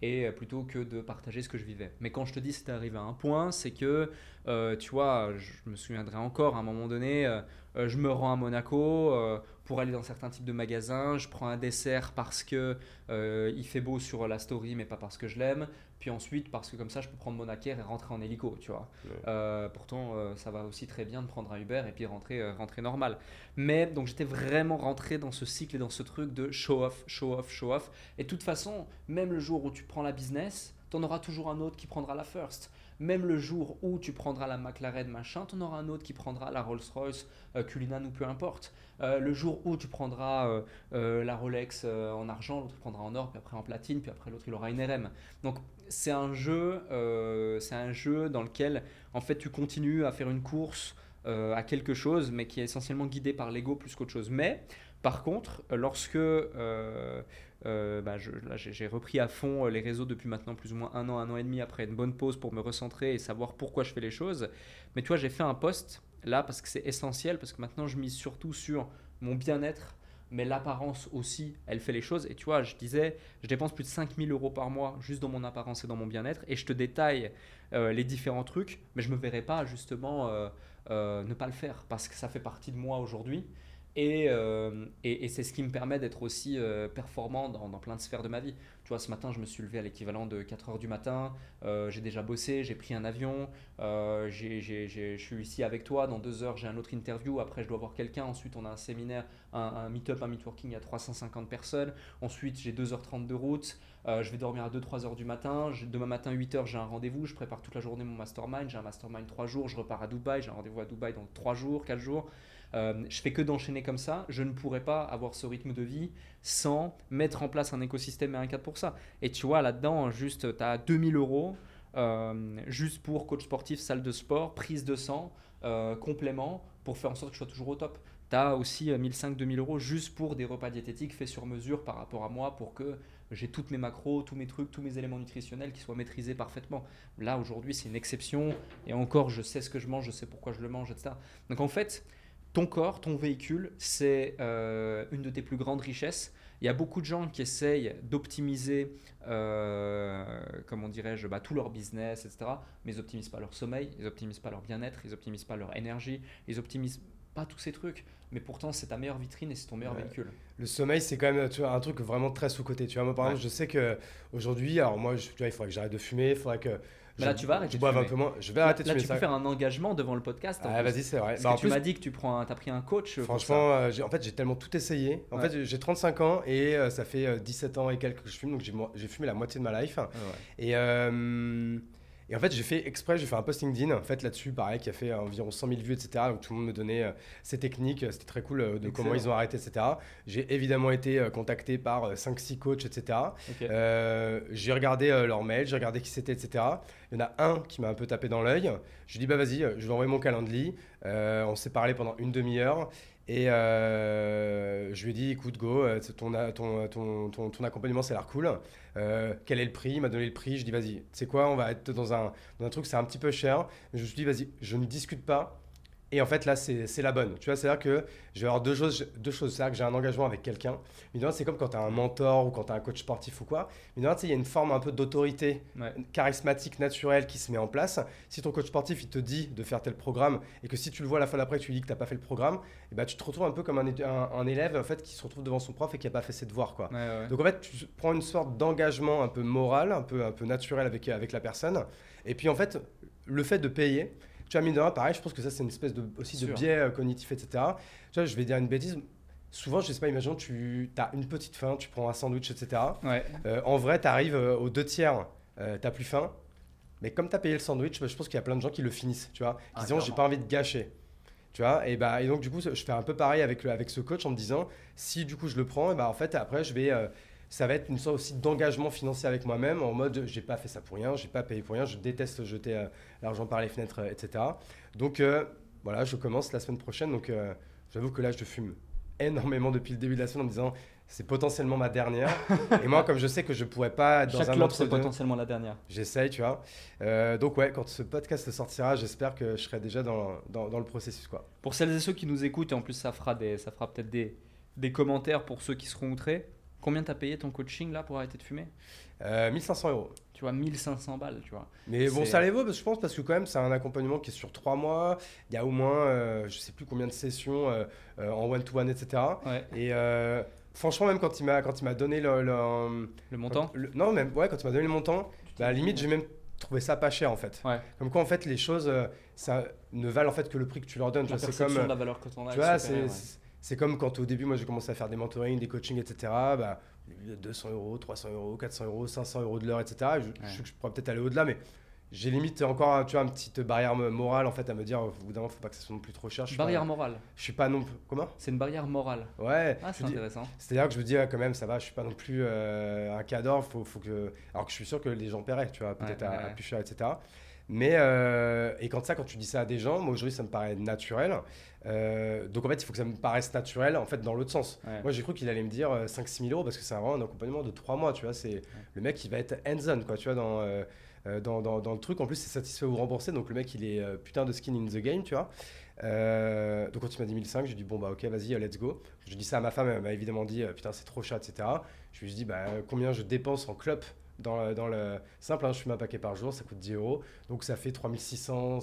et euh, plutôt que de partager ce que je vivais. Mais quand je te dis c'est arrivé à un point, c'est que, euh, tu vois, je me souviendrai encore à un moment donné, euh, je me rends à Monaco pour aller dans certains types de magasins, je prends un dessert parce que il fait beau sur la story, mais pas parce que je l'aime, puis ensuite parce que comme ça je peux prendre mon acquère et rentrer en hélico, tu vois. pourtant, ça va aussi très bien de prendre un Uber et puis rentrer, rentrer normal. Mais donc j'étais vraiment rentré dans ce cycle et dans ce truc de show off, show off, show off. Et de toute façon, même le jour où tu prends la business, tu en auras toujours un autre qui prendra la first. Même le jour où tu prendras la McLaren machin, tu en auras un autre qui prendra la Rolls-Royce, euh, Cullinan ou peu importe. Euh, le jour où tu prendras euh, la Rolex en argent, l'autre prendra en or, puis après en platine, puis après l'autre il aura une RM. Donc c'est un jeu, c'est un jeu dans lequel en fait tu continues à faire une course à quelque chose, mais qui est essentiellement guidé par l'ego plus qu'autre chose. Mais par contre, lorsque euh, bah, j'ai repris à fond euh, les réseaux depuis maintenant plus ou moins un an, un an et demi après une bonne pause pour me recentrer et savoir pourquoi je fais les choses, mais tu vois, j'ai fait un post là parce que c'est essentiel, parce que maintenant je mise surtout sur mon bien-être, mais l'apparence aussi, elle fait les choses. Et tu vois, je disais, je dépense plus de 5000 euros par mois juste dans mon apparence et dans mon bien-être, et je te détaille euh, les différents trucs, mais je me verrai pas justement ne pas le faire parce que ça fait partie de moi aujourd'hui. Et, euh, et, c'est ce qui me permet d'être aussi euh, performant dans, plein de sphères de ma vie. Tu vois, ce matin, je me suis levé à l'équivalent de 4 heures du matin. Euh, j'ai déjà bossé, j'ai pris un avion. Je suis ici avec toi. Dans 2 heures, j'ai un autre interview. Après, je dois voir quelqu'un. Ensuite, on a un séminaire, un, meet-up, un y a 350 personnes. Ensuite, j'ai 2h30 de route. Je vais dormir à 2-3 heures du matin. Demain matin, 8 heures, j'ai un rendez-vous. Je prépare toute la journée mon mastermind. J'ai un mastermind 3 jours. Je repars à Dubaï. J'ai un rendez-vous à Dubaï dans 3 jours, 4 jours. Euh, je fais que d'enchaîner comme ça. Je ne pourrais pas avoir ce rythme de vie sans mettre en place un écosystème et un cadre pour ça. Et tu vois, là-dedans, juste, tu as 2000 euros. Euh, juste pour coach sportif, salle de sport, prise de sang, euh, complément, pour faire en sorte que je sois toujours au top. Tu as aussi 1500-2000 euros juste pour des repas diététiques faits sur mesure par rapport à moi pour que j'ai toutes mes macros, tous mes trucs, tous mes éléments nutritionnels qui soient maîtrisés parfaitement. Là, aujourd'hui, c'est une exception. Et encore, je sais ce que je mange, je sais pourquoi je le mange, etc. Donc en fait, ton corps, ton véhicule, c'est euh, une de tes plus grandes richesses. Il y a beaucoup de gens qui essayent d'optimiser, euh, comment dirais-je, bah, tout leur business, etc. Mais ils n'optimisent pas leur sommeil, ils n'optimisent pas leur bien-être, ils n'optimisent pas leur énergie, ils n'optimisent pas tous ces trucs. Mais pourtant, c'est ta meilleure vitrine et c'est ton meilleur Ouais. véhicule. Le sommeil, c'est quand même tu vois, un truc vraiment très sous-côté. Tu vois, moi, par Ouais. exemple, je sais que aujourd'hui, alors moi, je- tu vois, il faudrait que j'arrête de fumer, il faudrait que. Mais là, tu vas arrêter je de boive un fumer. peu moins. Je vais arrêter de Là, fumer tu ça. peux faire un engagement devant le podcast. Ah, vas-y, c'est vrai. Parce Bah, que en tu plus, m'as dit que tu prends, un- as pris un coach. ça. Franchement, euh, j'ai- en fait, j'ai tellement tout essayé. En Ouais. fait, j'ai 35 ans et euh, ça fait euh, 17 ans et quelques que je fume, donc j'ai fumé la moitié de ma life. Ouais. Et, euh, et en fait, j'ai fait exprès, j'ai fait un post LinkedIn, en fait, là-dessus, pareil, qui a fait environ 100 000 vues, etc. Donc tout le monde me donnait euh, ses techniques, c'était très cool euh, de Excellent. comment ils ont arrêté, etc. J'ai évidemment été euh, contacté par euh, 5-6 coachs, etc. Euh, j'ai regardé euh, leurs mails, j'ai regardé qui c'était, etc. Il y en a un qui m'a un peu tapé dans l'œil. Je lui ai dit, bah vas-y, euh, je vais envoyer mon calendrier. Euh, on s'est parlé pendant une demi-heure. Et euh, je lui ai dit, écoute, go, euh, c'est ton, ton, ton, ton, accompagnement, ça a l'air cool. Euh, quel est le prix? Il m'a donné le prix. Je dis, vas-y, sais quoi, on va être dans un, dans un truc, c'est un petit peu cher. Je me suis dit, vas-y, je ne discute pas. Et en fait, là, c'est la bonne. Tu vois, c'est-à-dire que je vais avoir deux choses. Deux choses. C'est-à-dire que j'ai un engagement avec quelqu'un. Mais c'est comme quand tu as un mentor ou quand tu as un coach sportif ou quoi. Mais il y a une forme un peu d'autorité Ouais. charismatique, naturelle qui se met en place. Si ton coach sportif, il te dit de faire tel programme et que si tu le vois à la fin d'après, tu lui dis que tu n'as pas fait le programme, et ben, tu te retrouves un peu comme un, un- un élève en fait, qui se retrouve devant son prof et qui n'a pas fait ses devoirs. Quoi. Ouais, ouais. Donc en fait, tu prends une sorte d'engagement un peu moral, un peu, un peu naturel avec, avec la personne. Et puis en fait, le fait de payer, tu vois, mine de rien, pareil, je pense que ça c'est une espèce de, aussi de Sûr. biais euh, cognitif, etc. Tu vois, je vais dire une bêtise. Souvent, je sais pas, imaginons, tu as une petite faim, tu prends un sandwich, etc. Ouais. Euh, en vrai, tu arrives aux deux tiers, euh, t'as plus faim. Mais comme tu as payé le sandwich, bah, je pense qu'il y a plein de gens qui le finissent, tu vois. Qui Ah, disent, j'ai pas envie de gâcher. Tu vois, et, bah, et donc du coup, je fais un peu pareil avec, le, avec ce coach en me disant, si du coup je le prends, et bah, en fait, après, je vais, euh, ça va être une sorte aussi d'engagement financier avec moi-même, en mode, j'ai pas fait ça pour rien, j'ai pas payé pour rien, je déteste jeter euh, l'argent par les fenêtres, euh, etc. Donc euh, voilà, je commence la semaine prochaine, donc j'avoue que là, je fume énormément depuis le début de la semaine en me disant, c'est potentiellement ma dernière. et moi, comme je sais que je pourrais pas être dans Chaque un clope, c'est potentiellement la dernière. J'essaye, tu vois. Euh, donc ouais, quand ce podcast sortira, j'espère que je serai déjà dans, dans, dans le processus, quoi. Pour celles et ceux qui nous écoutent, et en plus ça fera, des, ça fera peut-être des, des commentaires pour ceux qui seront outrés. Combien t'as payé ton coaching là pour arrêter de fumer? Euh, 1500 euros. Tu vois, 1500 balles, tu vois. Mais bon, ça les vaut, parce que je pense, parce que quand même, c'est un accompagnement qui est sur trois mois. Il y a au moins, euh, je sais plus combien de sessions euh, euh, en one-to-one, etc. Ouais. Et euh, franchement, même quand il m'a quand il m'a donné le, le- Le montant? le- non, même ouais, quand il m'a donné le montant, bah, à la limite, j'ai même trouvé ça pas cher en fait. Ouais. Comme quoi, en fait, les choses, euh, ça ne valent en fait que le prix que tu leur donnes. Tu La vois, c'est comme, de la valeur que t'en as. Tu vois, c'est. C'est- comme quand au début, moi, j'ai commencé à faire des mentorings, des coachings, etc. Bah, 200 euros, 300 euros, 400 euros, 500 euros de l'heure, etc. Je, je sais que je pourrais peut-être aller au-delà, mais j'ai limite encore, tu vois, une petite barrière mo- morale, en fait, à me dire, au bout d'un moment, faut pas que ça soit non plus trop cher. Je Barrière pas, morale. je suis pas non plus... Comment? C'est une barrière morale. Ouais. Ah, je c'est intéressant. c'est-à-dire que je me dis, quand même, ça va, je suis pas non plus euh, un cadre, faut, faut que... Alors que je suis sûr que les gens paieraient, tu vois, peut-être Ouais, à, ouais, à ouais. plus cher, etc. Mais, euh, et quand ça, quand tu dis ça à des gens, moi aujourd'hui, ça me paraît naturel. Euh, donc en fait, il faut que ça me paraisse naturel en fait dans l'autre sens. Ouais. Moi j'ai cru qu'il allait me dire 5-6 000 euros parce que c'est vraiment un accompagnement de 3 mois, tu vois. C'est le mec qui va être hands-on, quoi, tu vois, dans, euh, euh, dans, dans, dans le truc. En plus, c'est satisfait ou remboursé, donc le mec il est euh, putain de skin in the game, tu vois. Euh, donc quand il m'a dit 1005, j'ai dit bon bah ok, vas-y, euh, let's go. Je dis ça à ma femme, elle m'a évidemment dit euh, putain, c'est trop cher, etc. Je lui ai dit bah combien je dépense en clope dans, le- dans le simple, hein, je fume un paquet par jour, ça coûte 10 euros, donc ça fait 3600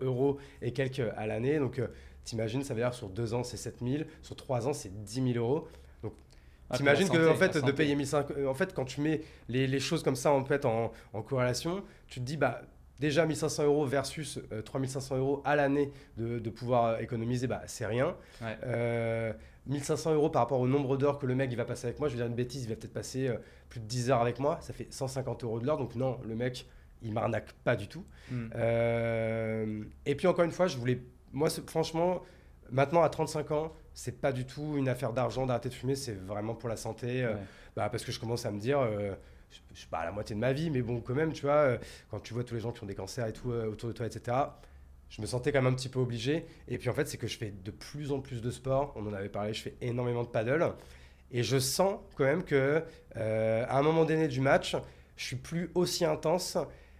euros et quelques à l'année. Donc euh, t'imagines, ça veut dire sur 2 ans c'est 7000, sur 3 ans c'est 10 000 euros. Ah, T'imagines que en fait de payer 1500, euh, en fait quand tu mets les, les choses comme ça en fait en, en corrélation, tu te dis bah déjà 1500 euros versus euh, 3500 euros à l'année de, de pouvoir euh, économiser, bah c'est rien. Ouais. Euh, 1500 euros par rapport au nombre d'heures que le mec il va passer avec moi, je vais dire une bêtise, il va peut-être passer euh, plus de 10 heures avec moi, ça fait 150 euros de l'heure, donc non, le mec il m'arnaque pas du tout. Mm. Euh, et puis encore une fois, je voulais, moi franchement, maintenant à 35 ans, c'est pas du tout une affaire d'argent d'arrêter de fumer, c'est vraiment pour la santé, euh, bah, parce que je commence à me dire, je, je suis pas à la moitié de ma vie, mais bon quand même, tu vois, euh, quand tu vois tous les gens qui ont des cancers et tout euh, autour de toi, etc. Je me sentais quand même un petit peu obligé. Et puis en fait, c'est que je fais de plus en plus de sport. On en avait parlé, je fais énormément de paddle. Et je sens quand même que euh, à un moment donné du match, je suis plus aussi intense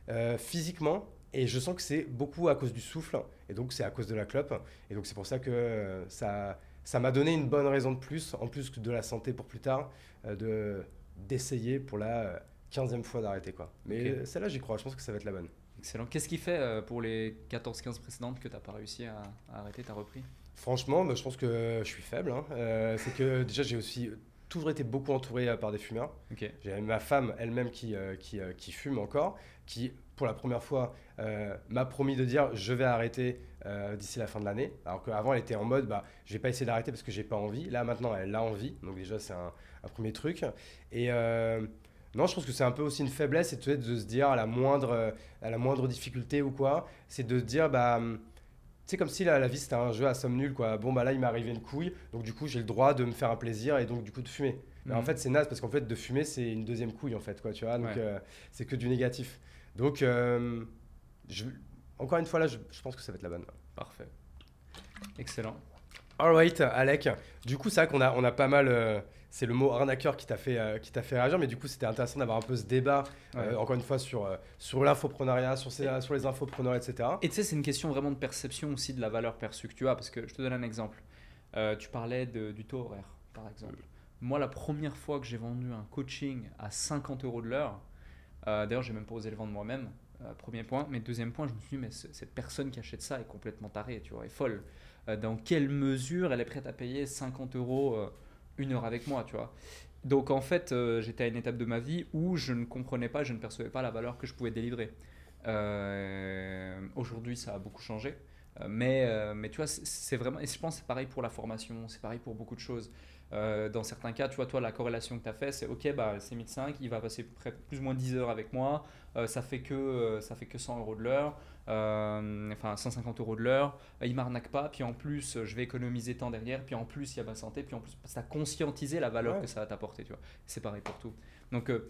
euh, physiquement. Et je sens que c'est beaucoup à cause du souffle. Et donc c'est à cause de la clope. Et donc c'est pour ça que euh, ça ça m'a donné une bonne raison de plus, en plus que de la santé pour plus tard, de d'essayer pour la 15e fois d'arrêter. quoi. Mais celle-là, j'y crois. Je pense que ça va être la bonne. Excellent. Qu'est-ce qui fait euh, pour les 14-15 précédentes que t'as pas réussi à, à arrêter, t'as repris? Franchement, bah, je pense que je suis faible. hein. Euh, c'est que déjà, j'ai aussi toujours été beaucoup entouré euh, par des fumeurs. J'ai ma femme elle-même qui, euh, qui, euh, qui fume encore, qui, pour la première fois, m'a promis de dire je vais arrêter d'ici la fin de l'année. Alors qu'avant, elle était en mode bah, je vais pas essayer d'arrêter parce que j'ai pas envie. Là, maintenant, elle a envie. Donc, déjà, c'est un, un premier truc. Et. Non, je pense que c'est un peu aussi une faiblesse, c'est peut-être de se dire à la moindre, à la moindre difficulté ou quoi, c'est de se dire, bah, hum, c'est comme si la, la vie c'était un jeu à somme nulle, quoi. Bon, bah là, il m'est arrivé une couille, donc du coup, j'ai le droit de me faire un plaisir et donc du coup de fumer. Mais en Mhm. fait, c'est naze parce qu'en fait, de fumer, c'est une deuxième couille, en fait, quoi, tu vois. Donc, Ouais. euh, c'est que du négatif. Donc, euh, je- encore une fois, là, je, je pense que ça va être la bonne. Parfait. Excellent. Alright, Alec. Du coup, c'est vrai qu'on a, on a pas mal. euh, c'est le mot arnaqueur qui t'a fait, euh, qui t'a fait réagir, mais du coup, c'était intéressant d'avoir un peu ce débat, euh, Ouais. encore une fois, sur, euh, sur l'infoprenariat, sur, ces- sur les infopreneurs, etc. Et tu sais, c'est une question vraiment de perception aussi de la valeur perçue que tu as. Parce que je te donne un exemple. Tu parlais de- du taux horaire, par exemple. Moi, la première fois que j'ai vendu un coaching à 50 euros de l'heure, d'ailleurs, j'ai même pas osé le vendre moi-même. premier point. Mais deuxième point, je me suis dit, mais ce- cette personne qui achète ça est complètement tarée, tu vois, est folle. Dans quelle mesure elle est prête à payer 50 euros une heure avec moi, tu vois Donc en fait, euh, j'étais à une étape de ma vie où je ne comprenais pas, je ne percevais pas la valeur que je pouvais délivrer. Euh, Aujourd'hui, ça a beaucoup changé. Euh, Mais, mais tu vois, c'est- vraiment. Et je pense c'est pareil pour la formation, c'est pareil pour beaucoup de choses. Dans certains cas, tu vois, toi, la corrélation que tu as fait, c'est OK, bah, c'est 1005, il va passer plus ou moins 10 heures avec moi, ça, fait que, ça fait que 100 euros de l'heure, euh, enfin 150 euros de l'heure, euh, il m'arnaque pas, puis en plus, euh, je vais économiser tant derrière, puis en plus, il y a ma santé, puis en plus, ça conscientisé la valeur Ouais. que ça va t'apporter, tu vois. C'est pareil pour tout. Donc, euh,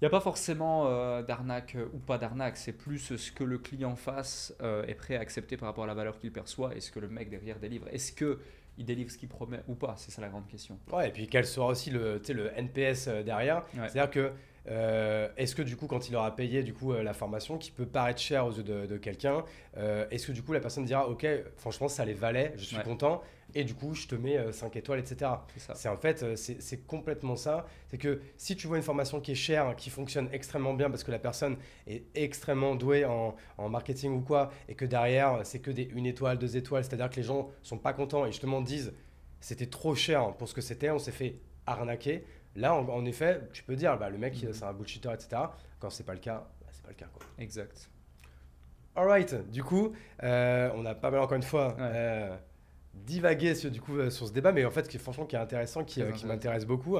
il n'y a pas forcément euh, d'arnaque ou pas d'arnaque, c'est plus ce que le client face est prêt à accepter par rapport à la valeur qu'il perçoit et ce que le mec derrière délivre. Est-ce que il délivre ce qu'il promet ou pas? C'est ça la grande question. Ouais, et puis quel sera aussi le, le NPS derrière Ouais. C'est-à-dire que, euh, est-ce que du coup, quand il aura payé du coup, euh, la formation, qui peut paraître cher aux yeux de, de quelqu'un, euh, est-ce que du coup la personne dira, ok, franchement, ça les valait, je suis Ouais. content, et du coup, je te mets 5 étoiles, etc. C'est en fait, euh, c'est c'est complètement ça. C'est que si tu vois une formation qui est chère, qui fonctionne extrêmement bien parce que la personne est extrêmement douée en, en marketing ou quoi, et que derrière, c'est que des une étoile, deux étoiles, c'est-à-dire que les gens sont pas contents et justement disent c'était trop cher pour ce que c'était, on s'est fait arnaquer. Là, en, en effet, tu peux dire, bah, le mec, Mhm. c'est un bullshitter, etc. Quand c'est pas le cas, bah, c'est pas le cas. Quoi. Exact. Alright, du coup, euh, on a pas mal encore une fois Ouais. euh, divaguer sur, du coup, euh, sur ce débat, mais en fait, qui franchement qui est intéressant, qui, m'intéresse beaucoup.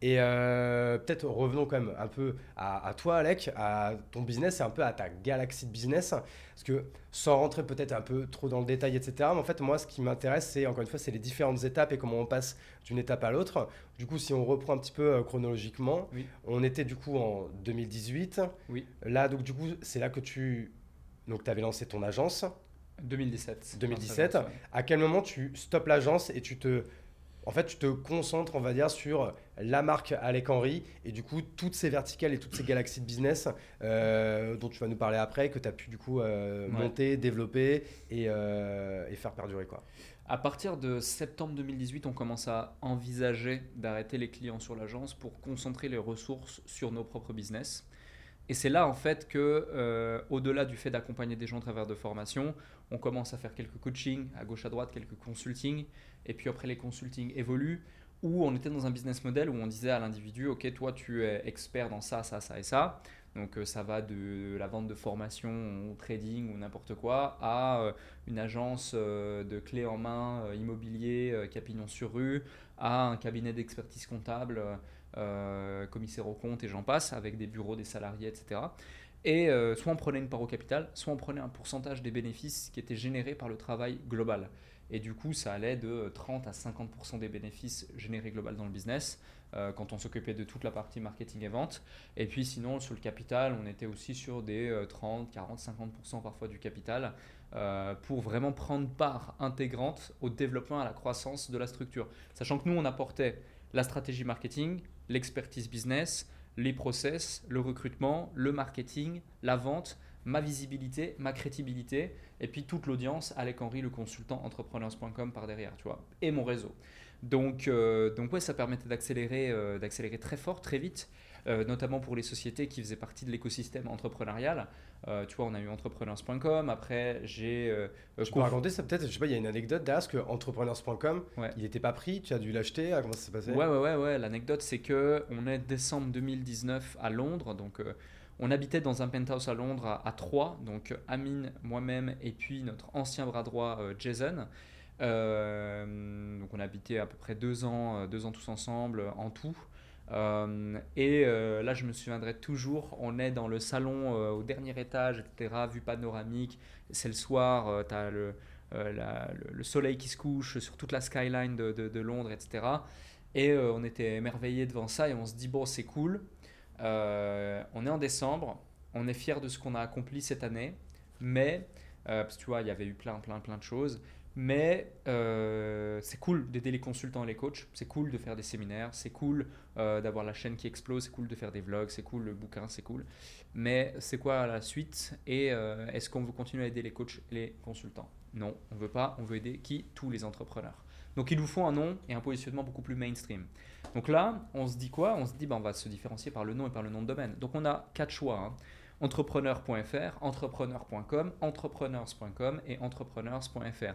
Et euh, peut-être revenons quand même un peu à, à toi, Alec, à ton business et un peu à ta galaxie de business. Parce que sans rentrer peut-être un peu trop dans le détail, etc., mais en fait, moi, ce qui m'intéresse, c'est encore une fois, c'est les différentes étapes et comment on passe d'une étape à l'autre. Du coup, si on reprend un petit peu euh, chronologiquement, Oui. on était du coup en 2018. Oui. Là, donc du coup, c'est là que tu donc, avais lancé ton agence. 2017. 2017. Ouais. À quel moment tu stoppes l'agence et tu te, en fait, tu te concentres, on va dire, sur la marque Alec Henry et du coup toutes ces verticales et toutes ces galaxies de business euh, dont tu vas nous parler après, que tu as pu du coup euh, Ouais. monter, développer et, euh, et faire perdurer quoi. À partir de septembre 2018, on commence à envisager d'arrêter les clients sur l'agence pour concentrer les ressources sur nos propres business. Et c'est là en fait que, euh, au-delà du fait d'accompagner des gens à travers de formations, on commence à faire quelques coachings à gauche à droite, quelques consulting, et puis après les consulting évoluent, où on était dans un business model où on disait à l'individu, ok, toi tu es expert dans ça, ça, ça et ça, donc euh, ça va de la vente de formation au trading ou n'importe quoi à euh, une agence euh, de clés en main immobilier qui a pignon sur rue, à un cabinet d'expertise comptable, commissaire aux comptes et j'en passe, avec des bureaux, des salariés, etc. Et soit on prenait une part au capital, soit on prenait un pourcentage des bénéfices qui étaient générés par le travail global. Et du coup, ça allait de 30 à 50% des bénéfices générés global dans le business euh, quand on s'occupait de toute la partie marketing et vente. Et puis sinon, sur le capital, on était aussi sur des euh, 30, 40, 50% parfois du capital euh, pour vraiment prendre part intégrante au développement, à la croissance de la structure. Sachant que nous, on apportait la stratégie marketing, l'expertise business, les process, le recrutement, le marketing, la vente, ma visibilité, ma crédibilité, et puis toute l'audience, Alec Henry, le consultant entrepreneurs.com par derrière, tu vois, et mon réseau. Donc, euh, donc ouais, ça permettait d'accélérer, euh, d'accélérer très fort, très vite, euh, notamment pour les sociétés qui faisaient partie de l'écosystème entrepreneurial. Tu vois, on a eu entrepreneurs.com, après j'ai... Tu peux raconter ça peut-être, je sais pas, il y a une anecdote derrière, parce que entrepreneurs.com, Ouais. il n'était pas pris, tu as dû l'acheter, ah, comment ça s'est passé? Ouais, ouais, ouais, ouais. L'anecdote, c'est que on est décembre 2019 à Londres. Donc, on habitait dans un penthouse à Londres à, trois. Donc, euh, Amine, moi-même et puis notre ancien bras droit, euh, Jason. Euh, donc, on habitait à peu près deux ans, deux ans tous ensemble en tout. Et là, je me souviendrai toujours, on est dans le salon au dernier étage, etc., vue panoramique. C'est le soir, tu as le, soleil qui se couche sur toute la skyline de, de- Londres, etc. Et on était émerveillés devant ça et on se dit, bon, c'est cool. Euh, on est en décembre, on est fiers de ce qu'on a accompli cette année, mais, euh, parce que tu vois, il y avait eu plein, plein, plein de choses. Mais euh, c'est cool d'aider les consultants et les coachs, c'est cool de faire des séminaires, c'est cool d'avoir la chaîne qui explose, c'est cool de faire des vlogs, c'est cool le bouquin, c'est cool. Mais c'est quoi la suite Et est-ce qu'on veut continuer à aider les coachs et les consultants? Non, on veut pas, on veut aider qui? Tous les entrepreneurs. Donc il nous faut un nom et un positionnement beaucoup plus mainstream. Donc là, on se dit quoi? On se dit, ben, on va se différencier par le nom et par le nom de domaine. Donc on a quatre choix. hein. Entrepreneur.fr, entrepreneur.com, entrepreneurs.com et entrepreneurs.fr.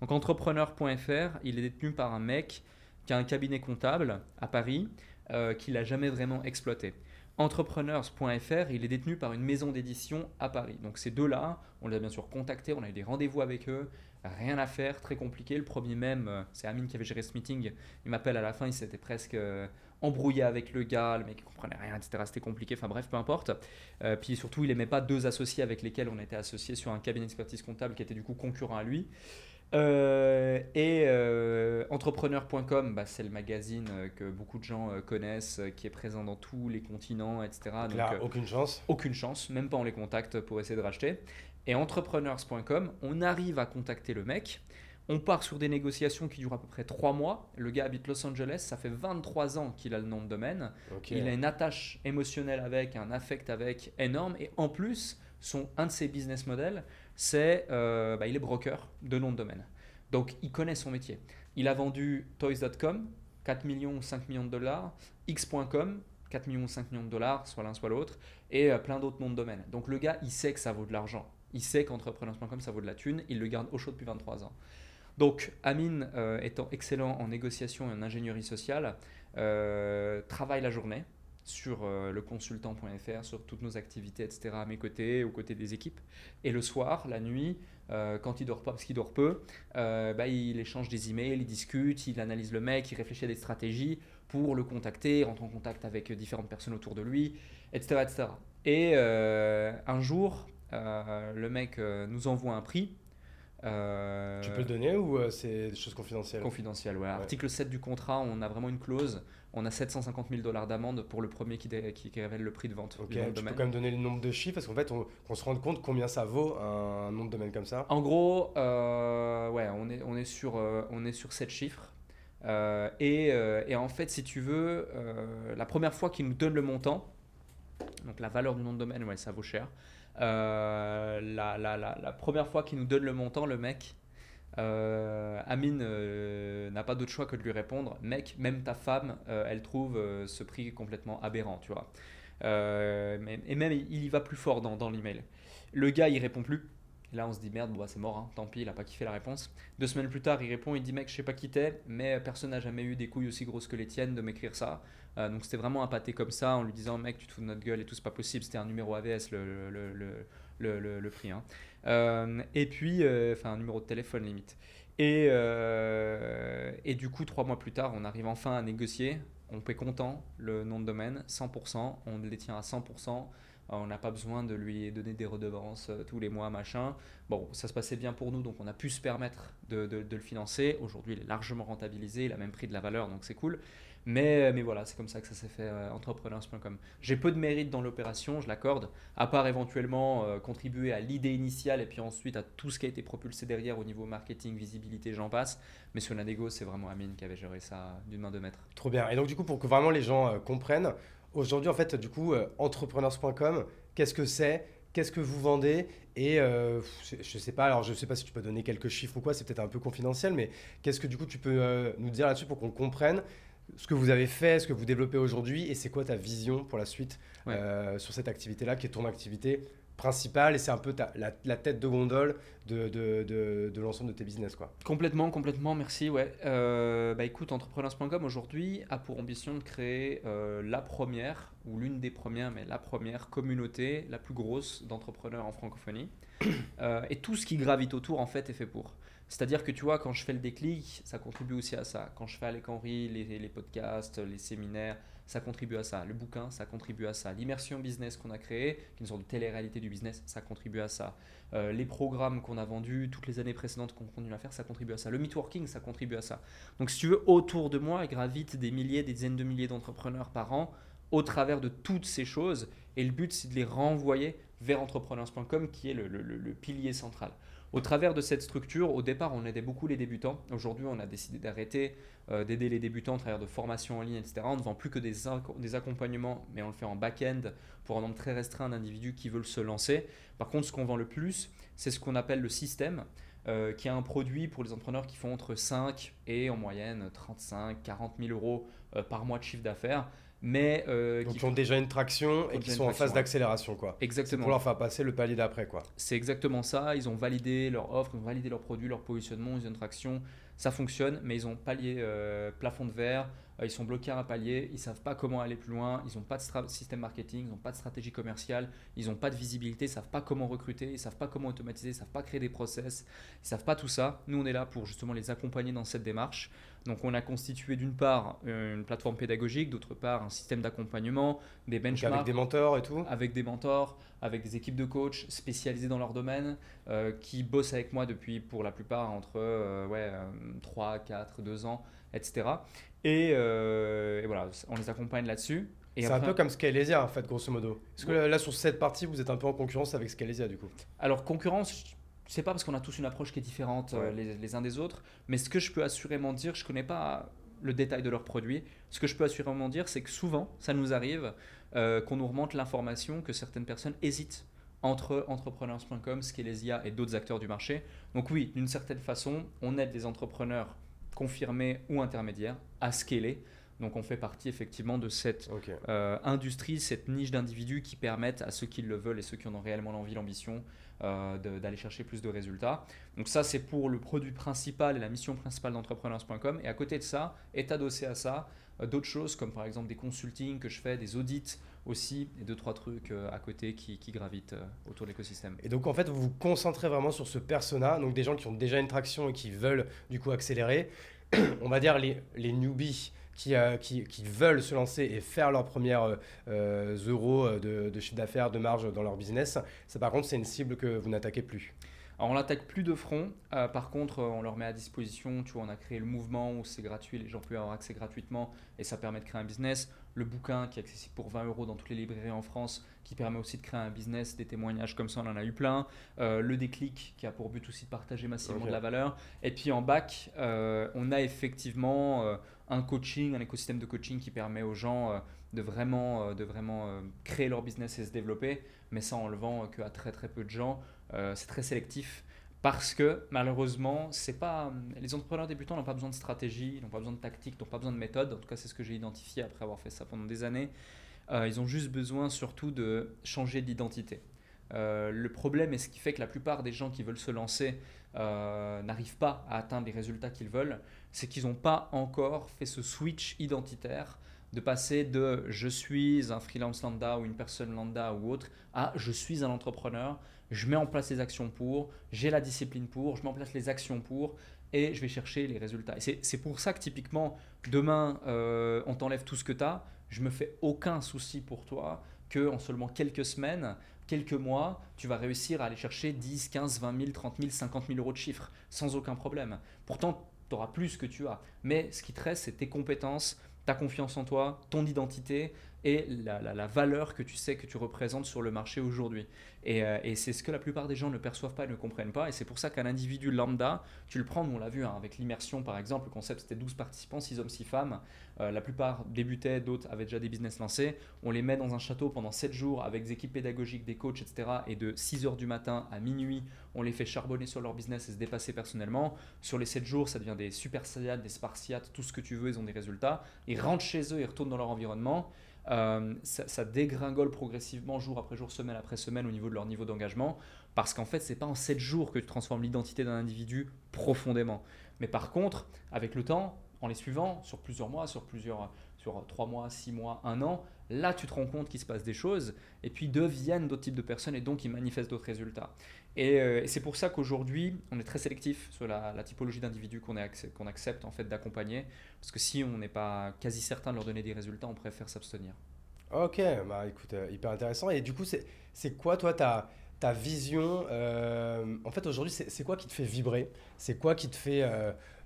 Donc entrepreneur.fr, il est détenu par un mec qui a un cabinet comptable à Paris euh, qu'il n'a jamais vraiment exploité. Entrepreneurs.fr, il est détenu par une maison d'édition à Paris. Donc ces deux-là, on les a bien sûr contactés, on a eu des rendez-vous avec eux, rien à faire, très compliqué. Le premier même, euh, c'est Amine qui avait géré ce meeting, il m'appelle à la fin, il s'était presque euh, embrouillé avec le gars, le mec il comprenait rien, etc. C'était compliqué, enfin bref, peu importe. Euh, puis surtout, il aimait pas deux associés avec lesquels on était associés sur un cabinet d'expertise comptable qui était du coup concurrent à lui. Euh, et euh, entrepreneur.com, bah, c'est le magazine que beaucoup de gens connaissent, qui est présent dans tous les continents, etc. Donc là, aucune chance. aucune chance, même pas on les contacte pour essayer de racheter. Et entrepreneurs.com, on arrive à contacter le mec. On part sur des négociations qui durent à peu près 3 mois. Le gars habite Los Angeles, ça fait 23 ans qu'il a le nom de domaine. Il a une attache émotionnelle avec, un affect avec énorme. Et en plus, son, un de ses business models, c'est euh, bah, il est broker de nom de domaine. Donc il connaît son métier. Il a vendu toys.com, 4 millions ou 5 millions de dollars, x.com, 4 millions ou 5 millions de dollars, soit l'un soit l'autre, et euh, plein d'autres noms de domaine. Donc le gars, il sait que ça vaut de l'argent. Il sait qu'entrepreneurs.com, ça vaut de la thune. Il le garde au chaud depuis 23 ans. Donc, Amine, euh, étant excellent en négociation et en ingénierie sociale, euh, travaille la journée. sur euh, le consultant.fr, sur toutes nos activités, etc. à mes côtés, aux côtés des équipes. Et le soir, la nuit, quand il dort pas parce qu'il dort peu, bah, il échange des emails, il discute, il analyse le mec, il réfléchit à des stratégies pour le contacter, rentre en contact avec différentes personnes autour de lui, etc. etc. Et un jour, le mec nous envoie un prix euh, tu peux le donner ou euh, c'est des choses confidentielles? Confidentielles, ouais. Article 7 du contrat, on a vraiment une clause. On a 750 000 dollars d'amende pour le premier qui, qui, révèle le prix de vente. Ok, tu peux quand même donner le nombre de chiffres parce qu'en fait, on, se rend compte combien ça vaut un, nom de domaine comme ça? En gros, euh, ouais, on est, on, est sur, on est sur 7 chiffres. Et, et, en fait, si tu veux, la première fois qu'il nous donne le montant, donc la valeur du nom de domaine, ouais, ça vaut cher. Euh, la, première fois qu'il nous donne le montant, le mec, euh, Amine euh, n'a pas d'autre choix que de lui répondre Mec, même ta femme, elle trouve ce prix complètement aberrant, tu vois. et même, il y va plus fort dans, dans l'email. Le gars, il répond plus là, on se dit merde, bah, c'est mort, hein, tant pis, il a pas kiffé la réponse. Deux semaines plus tard, il répond, il dit mec, je sais pas qui t'es, mais personne n'a jamais eu des couilles aussi grosses que les tiennes de m'écrire ça. Euh, donc c'était vraiment un pâté comme ça, en lui disant mec, tu te fous de notre gueule et tout, c'est pas possible. C'était un numéro AVS le, le, le, le, le prix. Hein. Euh, et puis, euh, enfin, un numéro de téléphone limite. Et, et du coup, trois mois plus tard, on arrive enfin à négocier. On paie content le nom de domaine, 100%, on le détient à 100%. Euh, on n'a pas besoin de lui donner des redevances euh, tous les mois, machin. Bon, ça se passait bien pour nous, donc on a pu se permettre de, le financer. Aujourd'hui, il est largement rentabilisé, il a même pris de la valeur, donc c'est cool. Mais, mais voilà, c'est comme ça que ça s'est fait euh, entrepreneurs.com. J'ai peu de mérite dans l'opération, je l'accorde, à part éventuellement contribuer à l'idée initiale et puis ensuite à tout ce qui a été propulsé derrière au niveau marketing, visibilité, j'en passe. Mais sur la négo, c'est vraiment Amine qui avait géré ça d'une main de maître. Trop bien. Et donc, du coup, pour que vraiment les gens comprennent, Aujourd'hui, en fait, du coup, euh, entrepreneurs.com, qu'est-ce que c'est Qu'est-ce que vous vendez Et euh, je, ne sais pas, alors je sais pas si tu peux donner quelques chiffres ou quoi, c'est peut-être un peu confidentiel, mais qu'est-ce que du coup tu peux euh, nous dire là-dessus pour qu'on comprenne ce que vous avez fait, ce que vous développez aujourd'hui et c'est quoi ta vision pour la suite sur cette activité-là qui est ton activité principal et c'est un peu la, tête de gondole de, de, de, l'ensemble de tes business. Quoi. Complètement, complètement, merci. Ouais. Euh, bah écoute, entrepreneurs.com aujourd'hui a pour ambition de créer euh, la première, ou l'une des premières, mais la première communauté la plus grosse d'entrepreneurs en francophonie. Euh, et tout ce qui gravite autour, en fait, est fait pour. C'est-à-dire que tu vois, quand je fais le déclic, ça contribue aussi à ça. Quand je fais avec Henri les, les podcasts, les séminaires, ça contribue à ça. Le bouquin, ça contribue à ça. L'immersion business qu'on a créé, qui est une sorte de télé-réalité du business, ça contribue à ça. Euh, les programmes qu'on a vendus toutes les années précédentes qu'on continue à faire, ça contribue à ça. Le networking, ça contribue à ça. Donc si tu veux, autour de moi, il gravite des milliers, des dizaines de milliers d'entrepreneurs par an au travers de toutes ces choses. Et le but, c'est de les renvoyer vers entrepreneurs.com, qui est le pilier central. Au travers de cette structure, au départ, on aidait beaucoup les débutants. Aujourd'hui, on a décidé d'arrêter euh, d'aider les débutants à travers de formations en ligne, etc. On ne vend plus que des, accompagnements, mais on le fait en back-end pour un nombre très restreint d'individus qui veulent se lancer. Par contre, ce qu'on vend le plus, c'est ce qu'on appelle le système. Euh, qui est un produit pour les entrepreneurs qui font entre 5 et en moyenne 35, 40 000 euros euh, par mois de chiffre d'affaires mais euh, qui ont déjà une traction et qui sont en phase d'accélération quoi. Exactement. Pour leur faire passer le palier d'après quoi. C'est exactement ça. Ils ont validé leur offre, ils ont validé leur produit, leur positionnement, ils ont une traction, ça fonctionne, mais ils ont palier euh, plafond de verre, euh, ils sont bloqués à un palier, ils savent pas comment aller plus loin, ils n'ont pas de système marketing, ils n'ont pas de stratégie commerciale, ils n'ont pas de visibilité, ils savent pas comment recruter, ils savent pas comment automatiser, ils savent pas créer des process, ils savent pas tout ça. Nous on est là pour justement les accompagner dans cette démarche. Donc on a constitué d'une part une plateforme pédagogique, d'autre part un système d'accompagnement, des benchmarks. avec des mentors et tout Avec des mentors, avec des équipes de coachs spécialisées dans leur domaine, euh, qui bossent avec moi depuis pour la plupart entre euh, ouais, 3, 4, 2 ans, etc. Euh, et, voilà, on les accompagne là-dessus. C'est un peu comme Scalesia en fait, grosso modo. Est-ce que là, sur cette partie, vous êtes un peu en concurrence avec Scalesia du coup Alors, concurrence, c'est pas parce qu'on a tous une approche qui est différente les, uns des autres, mais ce que je peux assurément dire, je connais pas le détail de leurs produits. Ce que je peux assurément dire, c'est que souvent, ça nous arrive euh, qu'on nous remonte l'information que certaines personnes hésitent entre entrepreneurs.com, Scalesia et d'autres acteurs du marché. Donc oui, d'une certaine façon, on aide des entrepreneurs confirmés ou intermédiaires à scaler donc on fait partie effectivement de cette euh, industrie, cette niche d'individus qui permettent à ceux qui le veulent et ceux qui en ont réellement l'envie, l'ambition, euh, d'aller chercher plus de résultats. Donc ça c'est pour le produit principal et la mission principale d'entrepreneurs.com. Et à côté de ça, est adossé à ça d'autres choses comme par exemple des consultings que je fais, des audits aussi, et deux, trois trucs euh, à côté qui, gravitent euh, autour de l'écosystème. Et donc en fait, vous vous concentrez vraiment sur ce persona, donc des gens qui ont déjà une traction et qui veulent du coup accélérer. On va dire les, les newbies qui, euh, qui, qui veulent se lancer et faire leurs premières euh, euros de, de chiffre d'affaires, de marge dans leur business. Ça par contre, c'est une cible que vous n'attaquez plus. Alors on l'attaque plus de front, euh, par contre euh, on leur met à disposition, tu vois, on a créé le mouvement où c'est gratuit, les gens peuvent avoir accès gratuitement et ça permet de créer un business. Le bouquin qui est accessible pour 20 euros dans toutes les librairies en France, qui permet aussi de créer un business, des témoignages comme ça, on en a eu plein. Euh, le déclic qui a pour but aussi de partager massivement de la valeur. Et puis en bac, euh, on a effectivement un coaching, un écosystème de coaching qui permet aux gens de vraiment, de vraiment créer leur business et se développer, mais ça en le vend qu'à très très peu de gens. Euh, c'est très sélectif parce que malheureusement, c'est pas les entrepreneurs débutants n'ont pas besoin de stratégie, n'ont pas besoin de tactique, n'ont pas besoin de méthode. En tout cas, c'est ce que j'ai identifié après avoir fait ça pendant des années. Euh, ils ont juste besoin surtout de changer d'identité. Euh, le problème et ce qui fait que la plupart des gens qui veulent se lancer n'arrivent pas à atteindre les résultats qu'ils veulent, c'est qu'ils n'ont pas encore fait ce switch identitaire de passer de je suis un freelance lambda ou une personne lambda ou autre à je suis un entrepreneur, je mets en place les actions pour, j'ai la discipline pour, je mets en place les actions pour et je vais chercher les résultats. Et c'est- pour ça que typiquement, demain, euh, on t'enlève tout ce que tu as, je me fais aucun souci pour toi que en seulement quelques semaines, quelques mois, tu vas réussir à aller chercher 10, 15, 20 000, 30 000, 50 000 euros de chiffres sans aucun problème. Pourtant, tu auras plus que tu as. Mais ce qui te reste, c'est tes compétences, ta confiance en toi, ton identité et la, la- valeur que tu sais que tu représentes sur le marché aujourd'hui. Et, euh, et c'est ce que la plupart des gens ne perçoivent pas et ne comprennent pas. Et c'est pour ça qu'un individu lambda, tu le prends, on l'a vu hein, avec l'immersion par exemple, le concept c'était 12 participants, 6 hommes, 6 femmes. Euh, la plupart débutaient, d'autres avaient déjà des business lancés. On les met dans un château pendant 7 jours avec des équipes pédagogiques, des coachs, etc. Et de 6 heures du matin à minuit, on les fait charbonner sur leur business et se dépasser personnellement. Sur les 7 jours, ça devient des super saiyates, des spartiates, tout ce que tu veux, ils ont des résultats. Ils rentrent chez eux, ils retournent dans leur environnement. Euh, ça, dégringole progressivement jour après jour, semaine après semaine au niveau de leur niveau d'engagement. Parce qu'en fait, c'est pas en 7 jours que tu transformes l'identité d'un individu profondément. Mais par contre, avec le temps, en les suivant, sur plusieurs mois, sur plusieurs, sur 3 mois, 6 mois, 1 an, là tu te rends compte qu'il se passe des choses et puis deviennent d'autres types de personnes et donc ils manifestent d'autres résultats. Et, euh, c'est pour ça qu'aujourd'hui, on est très sélectif sur la, typologie d'individus qu'on accepte en fait d'accompagner. Parce que si on n'est pas quasi certain de leur donner des résultats, on préfère s'abstenir. Ok, bah écoute, euh, hyper intéressant. Et du coup, c'est quoi toi ta, vision euh, En fait, aujourd'hui, c'est quoi qui te fait vibrer? C'est quoi qui te fait,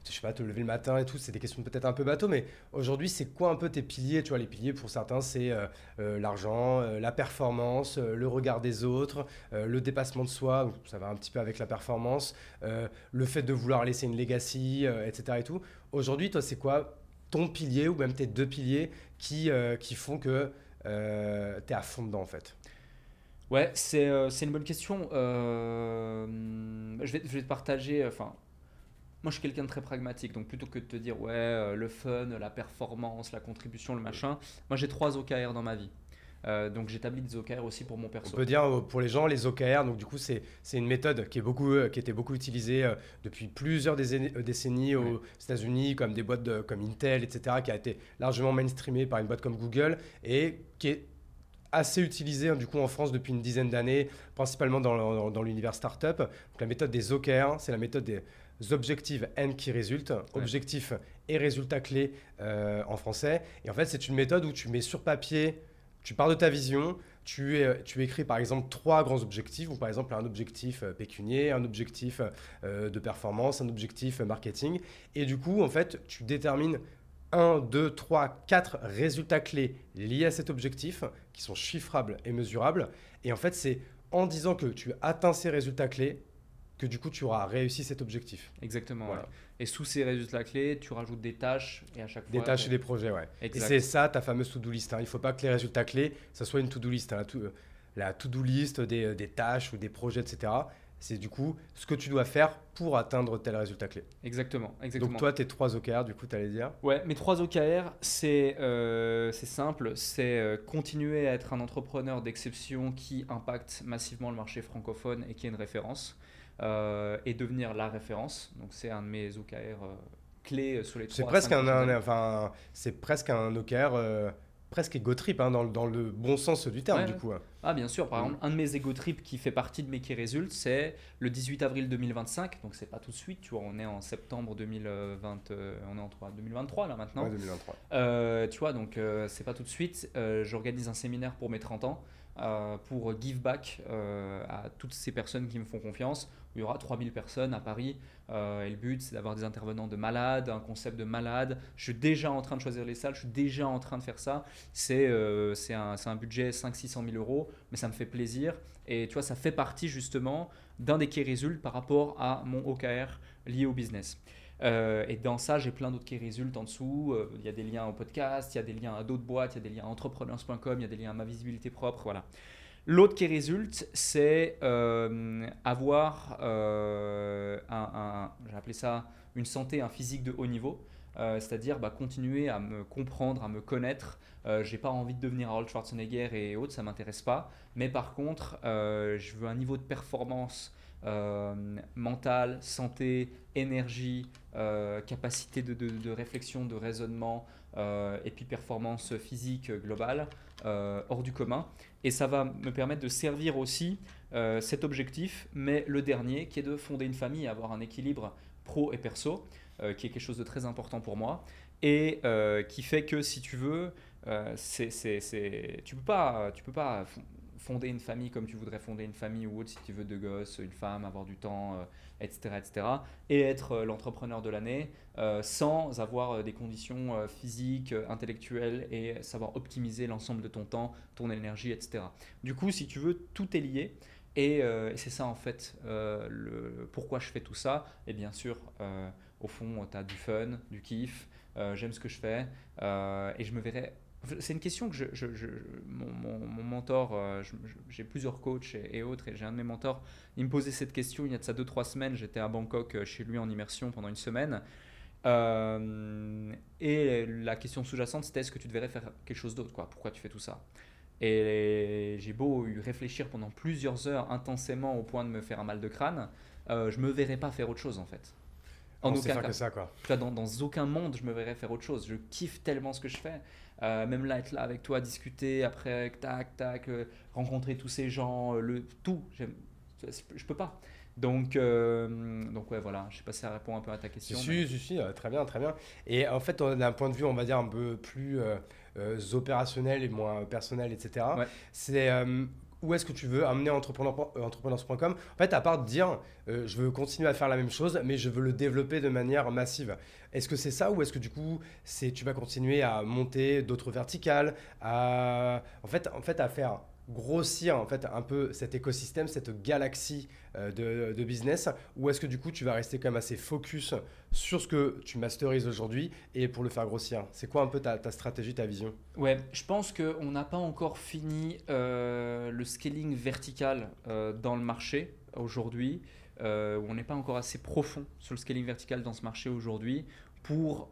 je sais pas, te lever le matin et tout C'est des questions peut-être un peu bateau, mais aujourd'hui, c'est quoi un peu tes piliers? Tu vois, les piliers pour certains, c'est euh, euh, l'argent, euh, la performance, le regard des autres, le dépassement de soi. Ça va un petit peu avec la performance, le fait de vouloir laisser une legacy, etc. Et tout. Aujourd'hui, toi, c'est quoi ton pilier ou même tes deux piliers qui, qui font que euh, t'es à fond dedans en fait? Ouais, c'est une bonne question. Je, vais, je vais te partager. Enfin, moi, je suis quelqu'un de très pragmatique. Donc, plutôt que de te dire, ouais, euh, le fun, la performance, la contribution, le machin, moi, j'ai trois OKR dans ma vie. Euh, donc, j'établis des OKR aussi pour mon On perso. peut dire euh, pour les gens les OKR, donc du coup c'est une méthode qui est beaucoup euh, qui était beaucoup utilisée depuis plusieurs décennies, décennies aux Ouais. États-Unis comme des boîtes de- comme Intel etc qui a été largement mainstreamée par une boîte comme Google et qui est assez utilisée hein, du coup en France depuis une dizaine d'années, principalement dans, dans- dans l'univers startup. Donc la méthode des OKR, c'est la méthode des objectifs N qui résultent, objectifs et résultats clés euh, en français. Et en fait, c'est une méthode où tu mets sur papier, tu pars de ta vision, tu, es- tu écris par exemple trois grands objectifs, ou par exemple un objectif euh, pécunier, un objectif euh, de performance, un objectif marketing. Et du coup, en fait, tu détermines 1, 2, 3, 4 résultats clés liés à cet objectif qui sont chiffrables et mesurables. Et en fait, c'est en disant que tu atteins ces résultats clés que du coup tu auras réussi cet objectif. Exactement. Voilà. ouais. Et sous ces résultats clés, tu rajoutes des tâches et à chaque Des fois. tâches t'as- et des projets, ouais. Et c'est ça ta fameuse to-do list. hein. Il ne faut pas que les résultats clés, ça soit une to-do list. hein. La to- La to-do list des, des tâches ou des projets, etc. C'est du coup ce que tu dois faire pour atteindre tel résultat clé. Exactement. Exactement. Donc toi, tes trois OKR, du coup, tu allais dire? Ouais, mes trois OKR, c'est euh, c'est simple, c'est euh, continuer à être un entrepreneur d'exception qui impacte massivement le marché francophone et qui est une référence, euh, et devenir la référence. Donc c'est un de mes OKR euh, clés sur les C'est trois à presque un, enfin, c'est presque un OKR, euh, presque ego trip, hein, dans, le- dans le bon sens du terme, Ouais, du coup. hein. Ah bien sûr, par Mm. exemple, un de mes ego trips qui fait partie de mes key results, c'est le 18 avril 2025, donc c'est pas tout de suite, tu vois, on est en septembre 2020, euh, on est en 3 2023 là maintenant. Ouais, 2023. Euh, tu vois, donc euh, c'est pas tout de suite. Euh, J'organise un séminaire pour mes 30 ans euh, pour give back euh, à toutes ces personnes qui me font confiance. Il y aura 3000 personnes à Paris euh, et le but c'est d'avoir des intervenants de malades, un concept de malade. Je suis déjà en train de choisir les salles, je suis déjà en train de faire ça. C'est euh, un, budget 500-600 000 euros, mais ça me fait plaisir. Et tu vois, ça fait partie justement d'un des key results par rapport à mon OKR lié au business. Euh, et dans ça, j'ai plein d'autres key results en dessous. Euh, Il y a des liens au podcast, il y a des liens à d'autres boîtes, il y a des liens à entrepreneurs.com, il y a des liens à ma visibilité propre. Voilà. L'autre key result, c'est euh, avoir euh, un, appelé ça une santé, un physique de haut niveau. Euh, c'est-à-dire bah, continuer à me comprendre, à me connaître. Euh, j'ai pas envie de devenir Arnold Schwarzenegger et autres, ça m'intéresse pas. Mais par contre, je veux un niveau de performance mentale, santé, énergie, capacité de, de- de réflexion, de raisonnement, et puis performance physique globale hors du commun. Et ça va me permettre de servir aussi euh, cet objectif, mais le dernier, qui est de fonder une famille, avoir un équilibre pro et perso, euh, qui est quelque chose de très important pour moi, et euh, qui fait que si tu veux, c'est- c'est- tu peux pas, tu peux pas fonder une famille comme tu voudrais fonder une famille ou autre si tu veux deux gosses, une femme, avoir du temps, euh, etc., etc., et être euh, l'entrepreneur de l'année euh, sans avoir des conditions physiques, intellectuelles et savoir optimiser l'ensemble de ton temps, ton énergie, etc. Du coup, si tu veux, tout est lié. Et, c'est ça en fait le, pourquoi je fais tout ça. Et bien sûr, au fond, tu as du fun, du kiff, j'aime ce que je fais et je me verrai. C'est une question que je, je- je- mon, mon- mon mentor, euh, j'ai plusieurs coachs et, et autres, et j'ai un de mes mentors, il me posait cette question il y a de ça 2-3 semaines. J'étais à Bangkok euh, chez lui en immersion pendant une semaine. Euh, et la question sous-jacente, c'était est-ce que tu devrais faire quelque chose d'autre quoi? Pourquoi tu fais tout ça? Et j'ai beau y réfléchir pendant plusieurs heures intensément au point de me faire un mal de crâne, euh, je me verrais pas faire autre chose en fait. En On sait aucun faire cas. que ça, quoi. Dans, dans aucun monde, je me verrais faire autre chose. Je kiffe tellement ce que je fais. Euh, même là, être là avec toi, discuter, après, tac, tac, euh, rencontrer tous ces gens, euh, le tout, je peux pas. Donc, euh, donc ouais, voilà, je sais pas si ça répond un peu à ta question. si, mais- si, si, euh, très bien, très bien. Et en fait, d'un point de vue, on va dire, un peu plus euh, euh, opérationnel et moins personnel, etc., Ouais. c'est euh, où est-ce que tu veux amener euh, entrepreneurs.com En fait, à part de dire, euh, je veux continuer à faire la même chose, mais je veux le développer de manière massive. Est-ce que c'est ça ou est-ce que du coup, c'est, tu vas continuer à monter d'autres verticales, à, en, fait, en fait, à faire grossir en fait un peu cet écosystème, cette galaxie euh, de, business, ou est-ce que du coup tu vas rester quand même assez focus sur ce que tu masterises aujourd'hui et pour le faire grossir? C'est quoi un peu ta, stratégie, ta vision? Ouais, je pense qu'on n'a pas encore fini euh, le scaling vertical euh, dans le marché aujourd'hui. on n'est pas encore assez profond sur le scaling vertical dans ce marché aujourd'hui pour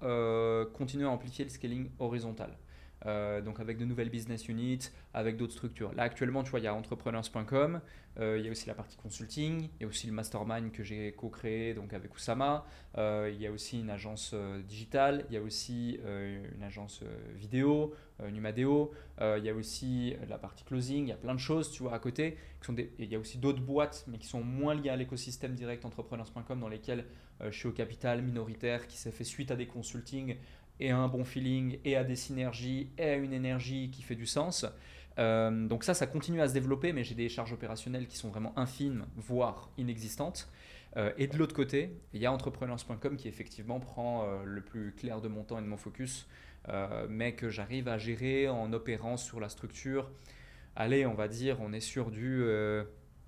continuer à amplifier le scaling horizontal. Euh, donc avec de nouvelles business units, avec d'autres structures. Là actuellement, tu vois, il y a entrepreneurs.com, euh, il y a aussi la partie consulting, il y a aussi le mastermind que j'ai co-créé donc avec Oussama, euh, il y a aussi une agence digitale, il y a aussi une agence vidéo, Numadeo, il y a aussi la partie closing, il y a plein de choses, tu vois, à côté. Il y a aussi d'autres boîtes, mais qui sont moins liées à l'écosystème direct entrepreneurs.com, dans lesquelles je suis au capital minoritaire, qui s'est fait suite à des consultings et à un bon feeling, et à des synergies, et à une énergie qui fait du sens. Euh, donc ça, ça continue à se développer, mais j'ai des charges opérationnelles qui sont vraiment infimes, voire inexistantes. Euh, et de l'autre côté, il y a entrepreneurs.com qui effectivement prend euh, le plus clair de mon temps et de mon focus, mais que j'arrive à gérer en opérant sur la structure. Allez, on va dire, on est sur du euh,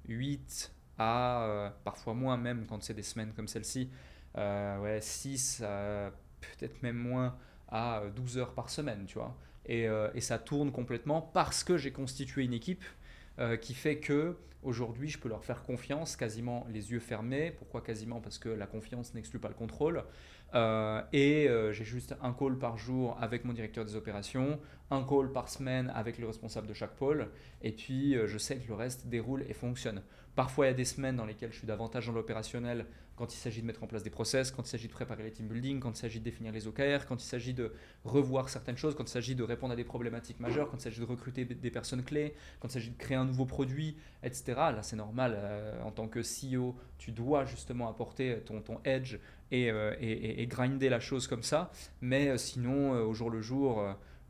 8 à parfois moins même quand c'est des semaines comme celle-ci, ouais, 6 à peut-être même moins à 12 heures par semaine, tu vois. Et, euh, et ça tourne complètement parce que j'ai constitué une équipe euh, qui fait que aujourd'hui je peux leur faire confiance quasiment les yeux fermés. Pourquoi quasiment? Parce que la confiance n'exclut pas le contrôle. Euh, et euh, j'ai juste un call par jour avec mon directeur des opérations, un call par semaine avec le responsable de chaque pôle. Et puis euh, je sais que le reste déroule et fonctionne. Parfois il y a des semaines dans lesquelles je suis davantage dans l'opérationnel quand il s'agit de mettre en place des process, quand il s'agit de préparer les team building, quand il s'agit de définir les OKR, quand il s'agit de revoir certaines choses, quand il s'agit de répondre à des problématiques majeures, quand il s'agit de recruter des personnes clés, quand il s'agit de créer un nouveau produit, etc. Là, c'est normal. euh, en tant que CEO, tu dois justement apporter ton, edge et, euh, et, grinder la chose comme ça. Mais euh, sinon, au jour le jour,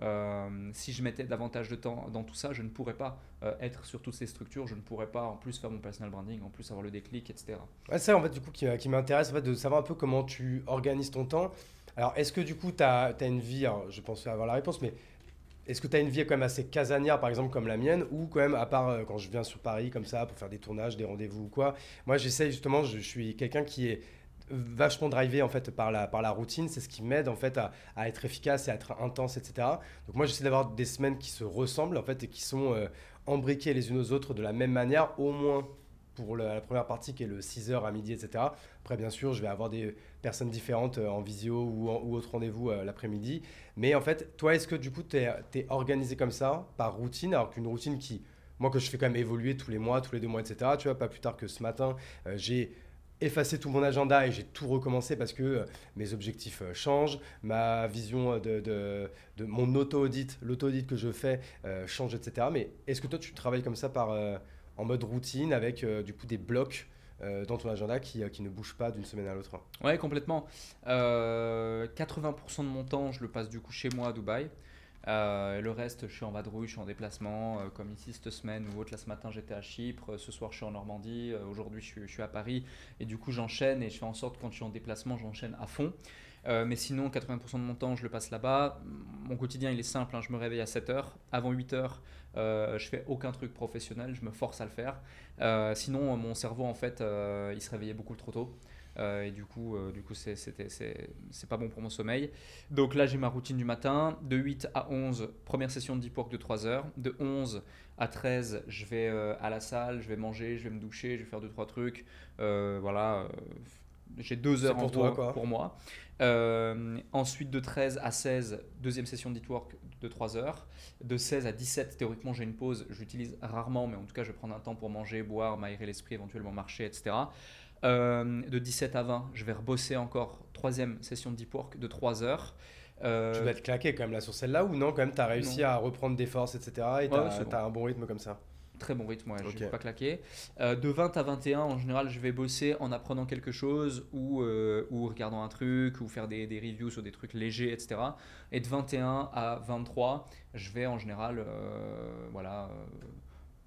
euh, euh, si je mettais davantage de temps dans tout ça, je ne pourrais pas euh, être sur toutes ces structures, je ne pourrais pas en plus faire mon personal branding, en plus avoir le déclic, etc. C'est ça en fait du coup qui, qui m'intéresse en fait de savoir un peu comment tu organises ton temps. Alors est-ce que du coup tu as, une vie, je pense avoir la réponse, mais est-ce que tu as une vie quand même assez casanière par exemple comme la mienne ou quand même à part euh, quand je viens sur Paris comme ça pour faire des tournages, des rendez-vous ou quoi, moi j'essaie justement, je suis quelqu'un qui est vachement drivé en fait par la, par la routine, c'est ce qui m'aide en fait à, à être efficace et à être intense, etc. Donc moi j'essaie d'avoir des semaines qui se ressemblent en fait et qui sont euh, embriquées les unes aux autres de la même manière, au moins pour la, première partie qui est le 6h à midi, etc. Après, bien sûr, je vais avoir des personnes différentes euh, en visio ou, ou autre rendez-vous euh, l'après-midi. Mais en fait, toi, est-ce que du coup, tu es, organisé comme ça, par routine, alors qu'une routine qui, moi, que je fais quand même évoluer tous les mois, tous les deux mois, etc. Tu vois, pas plus tard que ce matin, euh, j'ai effacé tout mon agenda et j'ai tout recommencé parce que euh, mes objectifs euh, changent, ma vision euh, de, de, mon auto-audit, l'auto-audit que je fais change, etc. Mais est-ce que toi, tu travailles comme ça par, en mode routine avec du coup des blocs dans ton agenda qui, qui ne bougent pas d'une semaine à l'autre? Ouais, complètement. Euh, 80% de mon temps, je le passe du coup chez moi à Dubaï. Euh, le reste, je suis en vadrouille, je suis en déplacement, euh, comme ici cette semaine ou autre. Là, ce matin, j'étais à Chypre, ce soir, je suis en Normandie, euh, aujourd'hui, je, suis- à Paris. Et du coup, j'enchaîne et je fais en sorte, quand je suis en déplacement, j'enchaîne à fond. Euh, mais sinon, 80% de mon temps, je le passe là-bas. Mon quotidien, il est simple. hein. Je me réveille à 7h. Avant 8h, euh, je fais aucun truc professionnel. Je me force à le faire. Sinon, mon cerveau, en fait, il se réveillait beaucoup trop tôt. Euh, et du coup, euh, du coup c'est, pas bon pour mon sommeil. Donc là, j'ai ma routine du matin. De 8 à 11, première session de deep work de 3 heures. De 11 à 13, je vais euh, à la salle, je vais manger, je vais me doucher, je vais faire 2-3 trucs. Euh, voilà. j'ai deux C'est heures pour en toi, pour moi. Ensuite, de 13 à 16, deuxième session de deep work de 3 heures. De 16 à 17, théoriquement, j'ai une pause. J'utilise rarement, mais en tout cas, je vais prendre un temps pour manger, boire, m'aérer l'esprit, éventuellement marcher, etc. Euh, de 17 à 20, je vais rebosser encore. Troisième session de deep work de 3 heures. Euh, Tu dois être claqué quand même là sur celle-là ou non Quand même, tu as réussi Non. à reprendre des forces, etc. Et tu as, bon. un bon rythme comme ça. Très bon rythme, ouais, je Ok. vais pas claquer. Euh, de 20 à 21, en général, je vais bosser en apprenant quelque chose ou, euh, ou regardant un truc ou faire des, des reviews sur des trucs légers, etc. Et de 21 à 23, je vais en général, euh, voilà,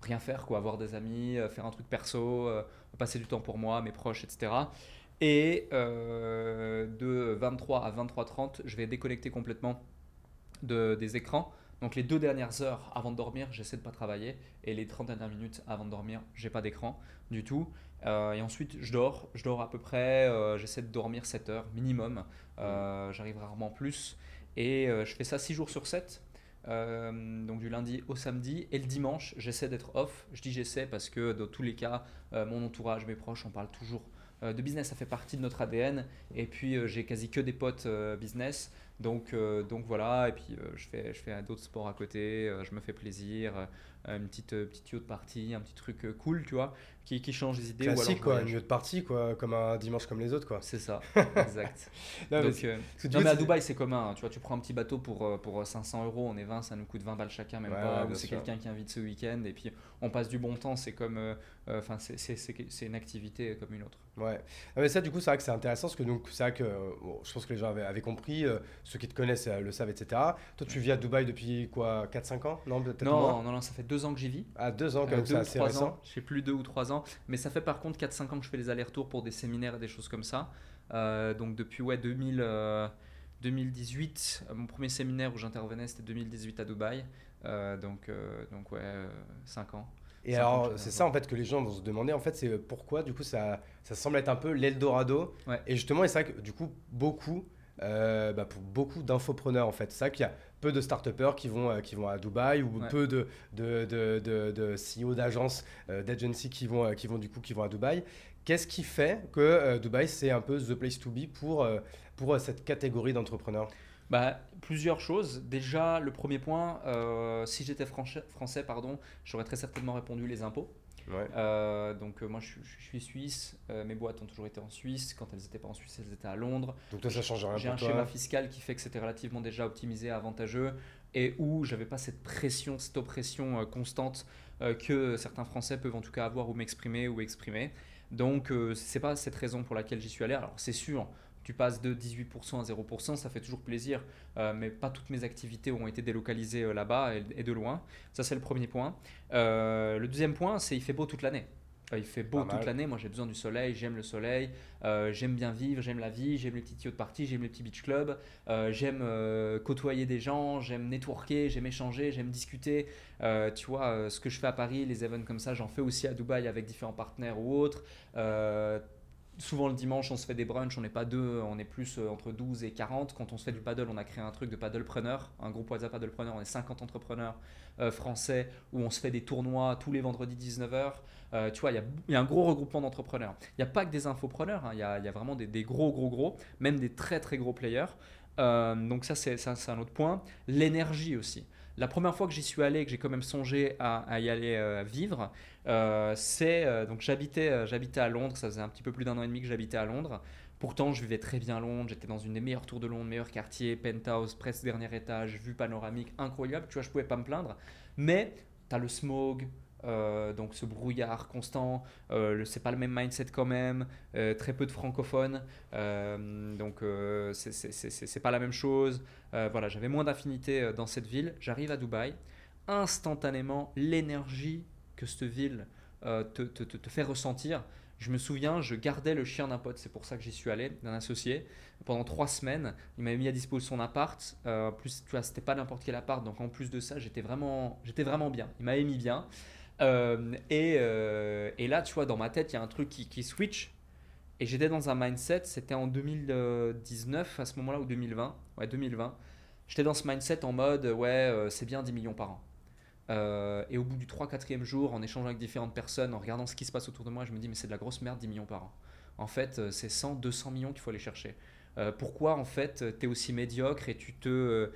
rien faire, quoi, avoir des amis, euh, faire un truc perso, euh, passer du temps pour moi, mes proches, etc. Et euh, de 23 à 23h30, je vais déconnecter complètement de, des écrans. Donc les deux dernières heures avant de dormir, j'essaie de pas travailler. Et les 30 dernières minutes avant de dormir, j'ai pas d'écran du tout. Et ensuite, je dors. Je dors à peu près, j'essaie de dormir 7 heures minimum. J'arrive rarement plus. Et je fais ça 6 jours sur 7. Euh, donc du lundi au samedi. Et le dimanche j'essaie d'être off. Je dis j'essaie parce que dans tous les cas euh, mon entourage mes proches on parle toujours euh, de business. Ça fait partie de notre ADN et puis j'ai quasi que des potes business donc, euh, donc voilà, et puis euh, je fais, je fais d'autres sports à côté, euh, je me fais plaisir, une petite, petite yacht party, un petit truc cool, tu vois, qui, qui change les idées. ou alors Classique quoi, une de partie quoi, comme un dimanche comme les autres quoi. C'est ça, exact. Non, mais donc, non à Dubaï c'est commun, hein. tu vois, tu prends un petit bateau pour, pour 500 euros, on est 20, ça nous coûte 20 balles chacun, même Ouais, pas, ou c'est quelqu'un qui invite ce week-end, et puis on passe du bon temps, c'est comme, euh, euh, enfin c'est- une activité comme une autre. Ouais. Mais ça, du coup, c'est vrai que c'est intéressant parce que donc, c'est vrai que bon, je pense que les gens avaient, avaient compris, euh, ceux qui te connaissent euh, le savent, etc. Toi, tu vis à Dubaï depuis quoi 4-5 ans? Non, peut-être moins Non, non, ça fait deux ans que j'y vis. À 2 ans, quand Euh, deux c'est récent. ans, je sais plus deux ou trois ans, mais ça fait par contre 4-5 ans que je fais les allers-retours pour des séminaires et des choses comme ça. Euh, donc depuis ouais, 2000, euh, 2018, euh, mon premier séminaire où j'intervenais c'était 2018 à Dubaï. Donc, donc ouais, 5 ans. Et alors, c'est ça en fait que les gens vont se demander, en fait, c'est pourquoi, du coup, ça, ça semble être un peu l'Eldorado. Ouais. Et justement, et c'est vrai que, du coup, beaucoup, euh, bah, pour beaucoup d'infopreneurs, en fait, c'est vrai qu'il y a peu de start-upers qui vont, euh, qui vont à Dubaï ou Ouais. peu de, de, de, de, de CEO d'agences, euh, d'agency qui vont, euh, qui vont, du coup, qui vont à Dubaï. Qu'est-ce qui fait que Dubaï, c'est un peu the place to be pour, pour cette catégorie d'entrepreneurs? Bah, plusieurs choses. Déjà, le premier point, si j'étais français, français pardon, j'aurais très certainement répondu les impôts. Euh, donc moi je, suis suisse, mes boîtes ont toujours été en Suisse. Quand elles n'étaient pas en Suisse, elles étaient à Londres. Donc toi ça change rien. J'ai un schéma fiscal qui fait que c'était relativement déjà optimisé, avantageux, et où j'avais pas cette pression, cette oppression constante que certains Français peuvent en tout cas avoir ou m'exprimer ou exprimer. Donc c'est pas cette raison pour laquelle j'y suis allé. Alors c'est sûr, tu passes de 18% à 0%, ça fait toujours plaisir, euh, mais pas toutes mes activités ont été délocalisées euh, là-bas et, de loin. Ça, c'est le premier point. Euh, le deuxième point, c'est il fait beau toute l'année. il fait beau toute l'année, moi j'ai besoin du soleil, j'aime le soleil, j'aime bien vivre, j'aime la vie, j'aime les petits tuyaux de partie, j'aime les petits beach clubs, j'aime côtoyer des gens, j'aime networker, j'aime échanger, j'aime discuter. tu vois, ce que je fais à Paris, les events comme ça, j'en fais aussi à Dubaï avec différents partenaires ou autres souvent le dimanche, on se fait des brunchs, on n'est pas deux, on est plus euh, entre 12 et 40. Quand on se fait du paddle, on a créé un truc de paddlepreneur, un groupe WhatsApp paddlepreneur, on est 50 entrepreneurs euh, français où on se fait des tournois tous les vendredis 19h. Euh, tu vois, il y, a un gros regroupement d'entrepreneurs. Il n'y a pas que des infopreneurs, hein. il y, a, vraiment des, des, gros, gros, gros, même des très, très gros players. donc ça, c'est un autre point. L'énergie aussi. La première fois que j'y suis allé, que j'ai quand même songé à, y aller euh, vivre, euh, c'est euh, donc j'habitais j'habitais à Londres. Ça faisait un petit peu plus d'un an et demi que j'habitais à Londres. Pourtant, je vivais très bien à Londres. J'étais dans une des meilleures tours de Londres, meilleur quartier, penthouse, presque dernier étage, vue panoramique incroyable. Tu vois, je pouvais pas me plaindre. Mais tu as le smog, euh, donc ce brouillard constant, euh, c'est pas le même mindset quand même, euh, très peu de francophones, euh, donc c'est pas la même chose. Voilà, j'avais moins d'affinité dans cette ville. J'arrive à Dubaï, instantanément l'énergie que cette ville te, te, te, fait ressentir. Je me souviens, je gardais le chien d'un pote, c'est pour ça que j'y suis allé, d'un associé, pendant trois semaines. Il m'avait mis à disposition son appart. en plus, tu vois, c'était pas n'importe quel appart, donc en plus de ça, j'étais vraiment, vraiment bien. Il m'avait mis bien. Euh, et, euh, et, là, tu vois, dans ma tête, il y a un truc qui, qui switch. Et j'étais dans un mindset, c'était en 2019 à ce moment-là, ou 2020. Ouais, 2020. J'étais dans ce mindset en mode, ouais, euh, c'est bien 10 millions par an. et au bout du 3-4e jour, en échangeant avec différentes personnes, en regardant ce qui se passe autour de moi, je me dis, mais c'est de la grosse merde 10 millions par an. En fait, c'est 100, 200 millions qu'il faut aller chercher. pourquoi en fait tu es aussi médiocre et tu te,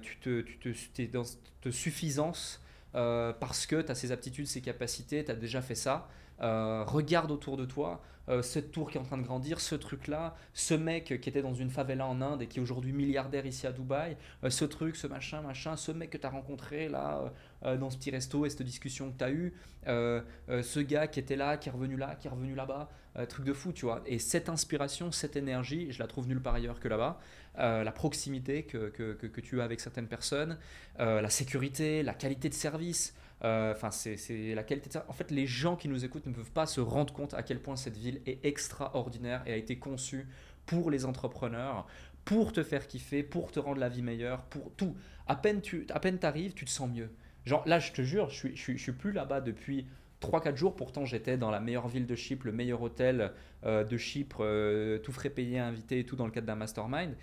tu te, tu te, es dans cette suffisance euh, parce que tu as ces aptitudes, ces capacités, tu as déjà fait ça. Euh, regarde autour de toi, euh, cette tour qui est en train de grandir, ce truc-là, ce mec qui était dans une favela en Inde et qui est aujourd'hui milliardaire ici à Dubaï, ce truc, ce machin, machin, ce mec que tu as rencontré là dans ce petit resto et cette discussion que tu as eue, ce gars qui était là, qui est revenu là, qui est revenu là-bas, truc de fou, tu vois. Et cette inspiration, cette énergie, je la trouve nulle part ailleurs que là-bas. la proximité que, que, que, tu as avec certaines personnes, la sécurité, la qualité de service. Euh, enfin, c'est la qualité de ça. En fait, les gens qui nous écoutent ne peuvent pas se rendre compte à quel point cette ville est extraordinaire et a été conçue pour les entrepreneurs, pour te faire kiffer, pour te rendre la vie meilleure, pour tout. À peine tu à peine tu te sens mieux. Genre là, je te jure, je suis, je suis, je suis plus là-bas depuis 3-4 jours, pourtant j'étais dans la meilleure ville de Chypre, le meilleur hôtel euh, de Chypre, euh, tout frais payé, invité et tout dans le cadre d'un mastermind.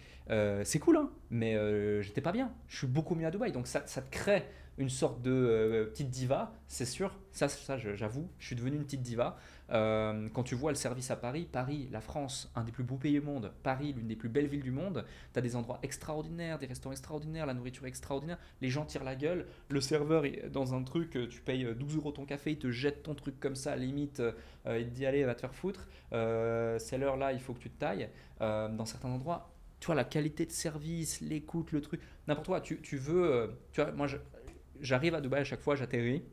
c'est cool, hein mais j'étais pas bien. Je suis beaucoup mieux à Dubaï, donc ça, ça te crée une sorte de euh, petite diva, c'est sûr. Ça, ça j'avoue, je suis devenu une petite diva. Euh, quand tu vois le service à Paris, Paris, la France, un des plus beaux pays au monde, Paris, l'une des plus belles villes du monde, tu as des endroits extraordinaires, des restaurants extraordinaires, la nourriture extraordinaire, les gens tirent la gueule, le serveur dans un truc, euh, tu payes 12 euros ton café, il te jette ton truc comme ça, limite, il te dit allez, va te faire foutre, c'est l'heure là, il faut que tu te tailles. dans certains endroits, tu vois, la qualité de service, l'écoute, le truc, n'importe quoi. Tu, tu veux, tu vois, moi, je, j'arrive à Dubaï à chaque fois, j'atterris.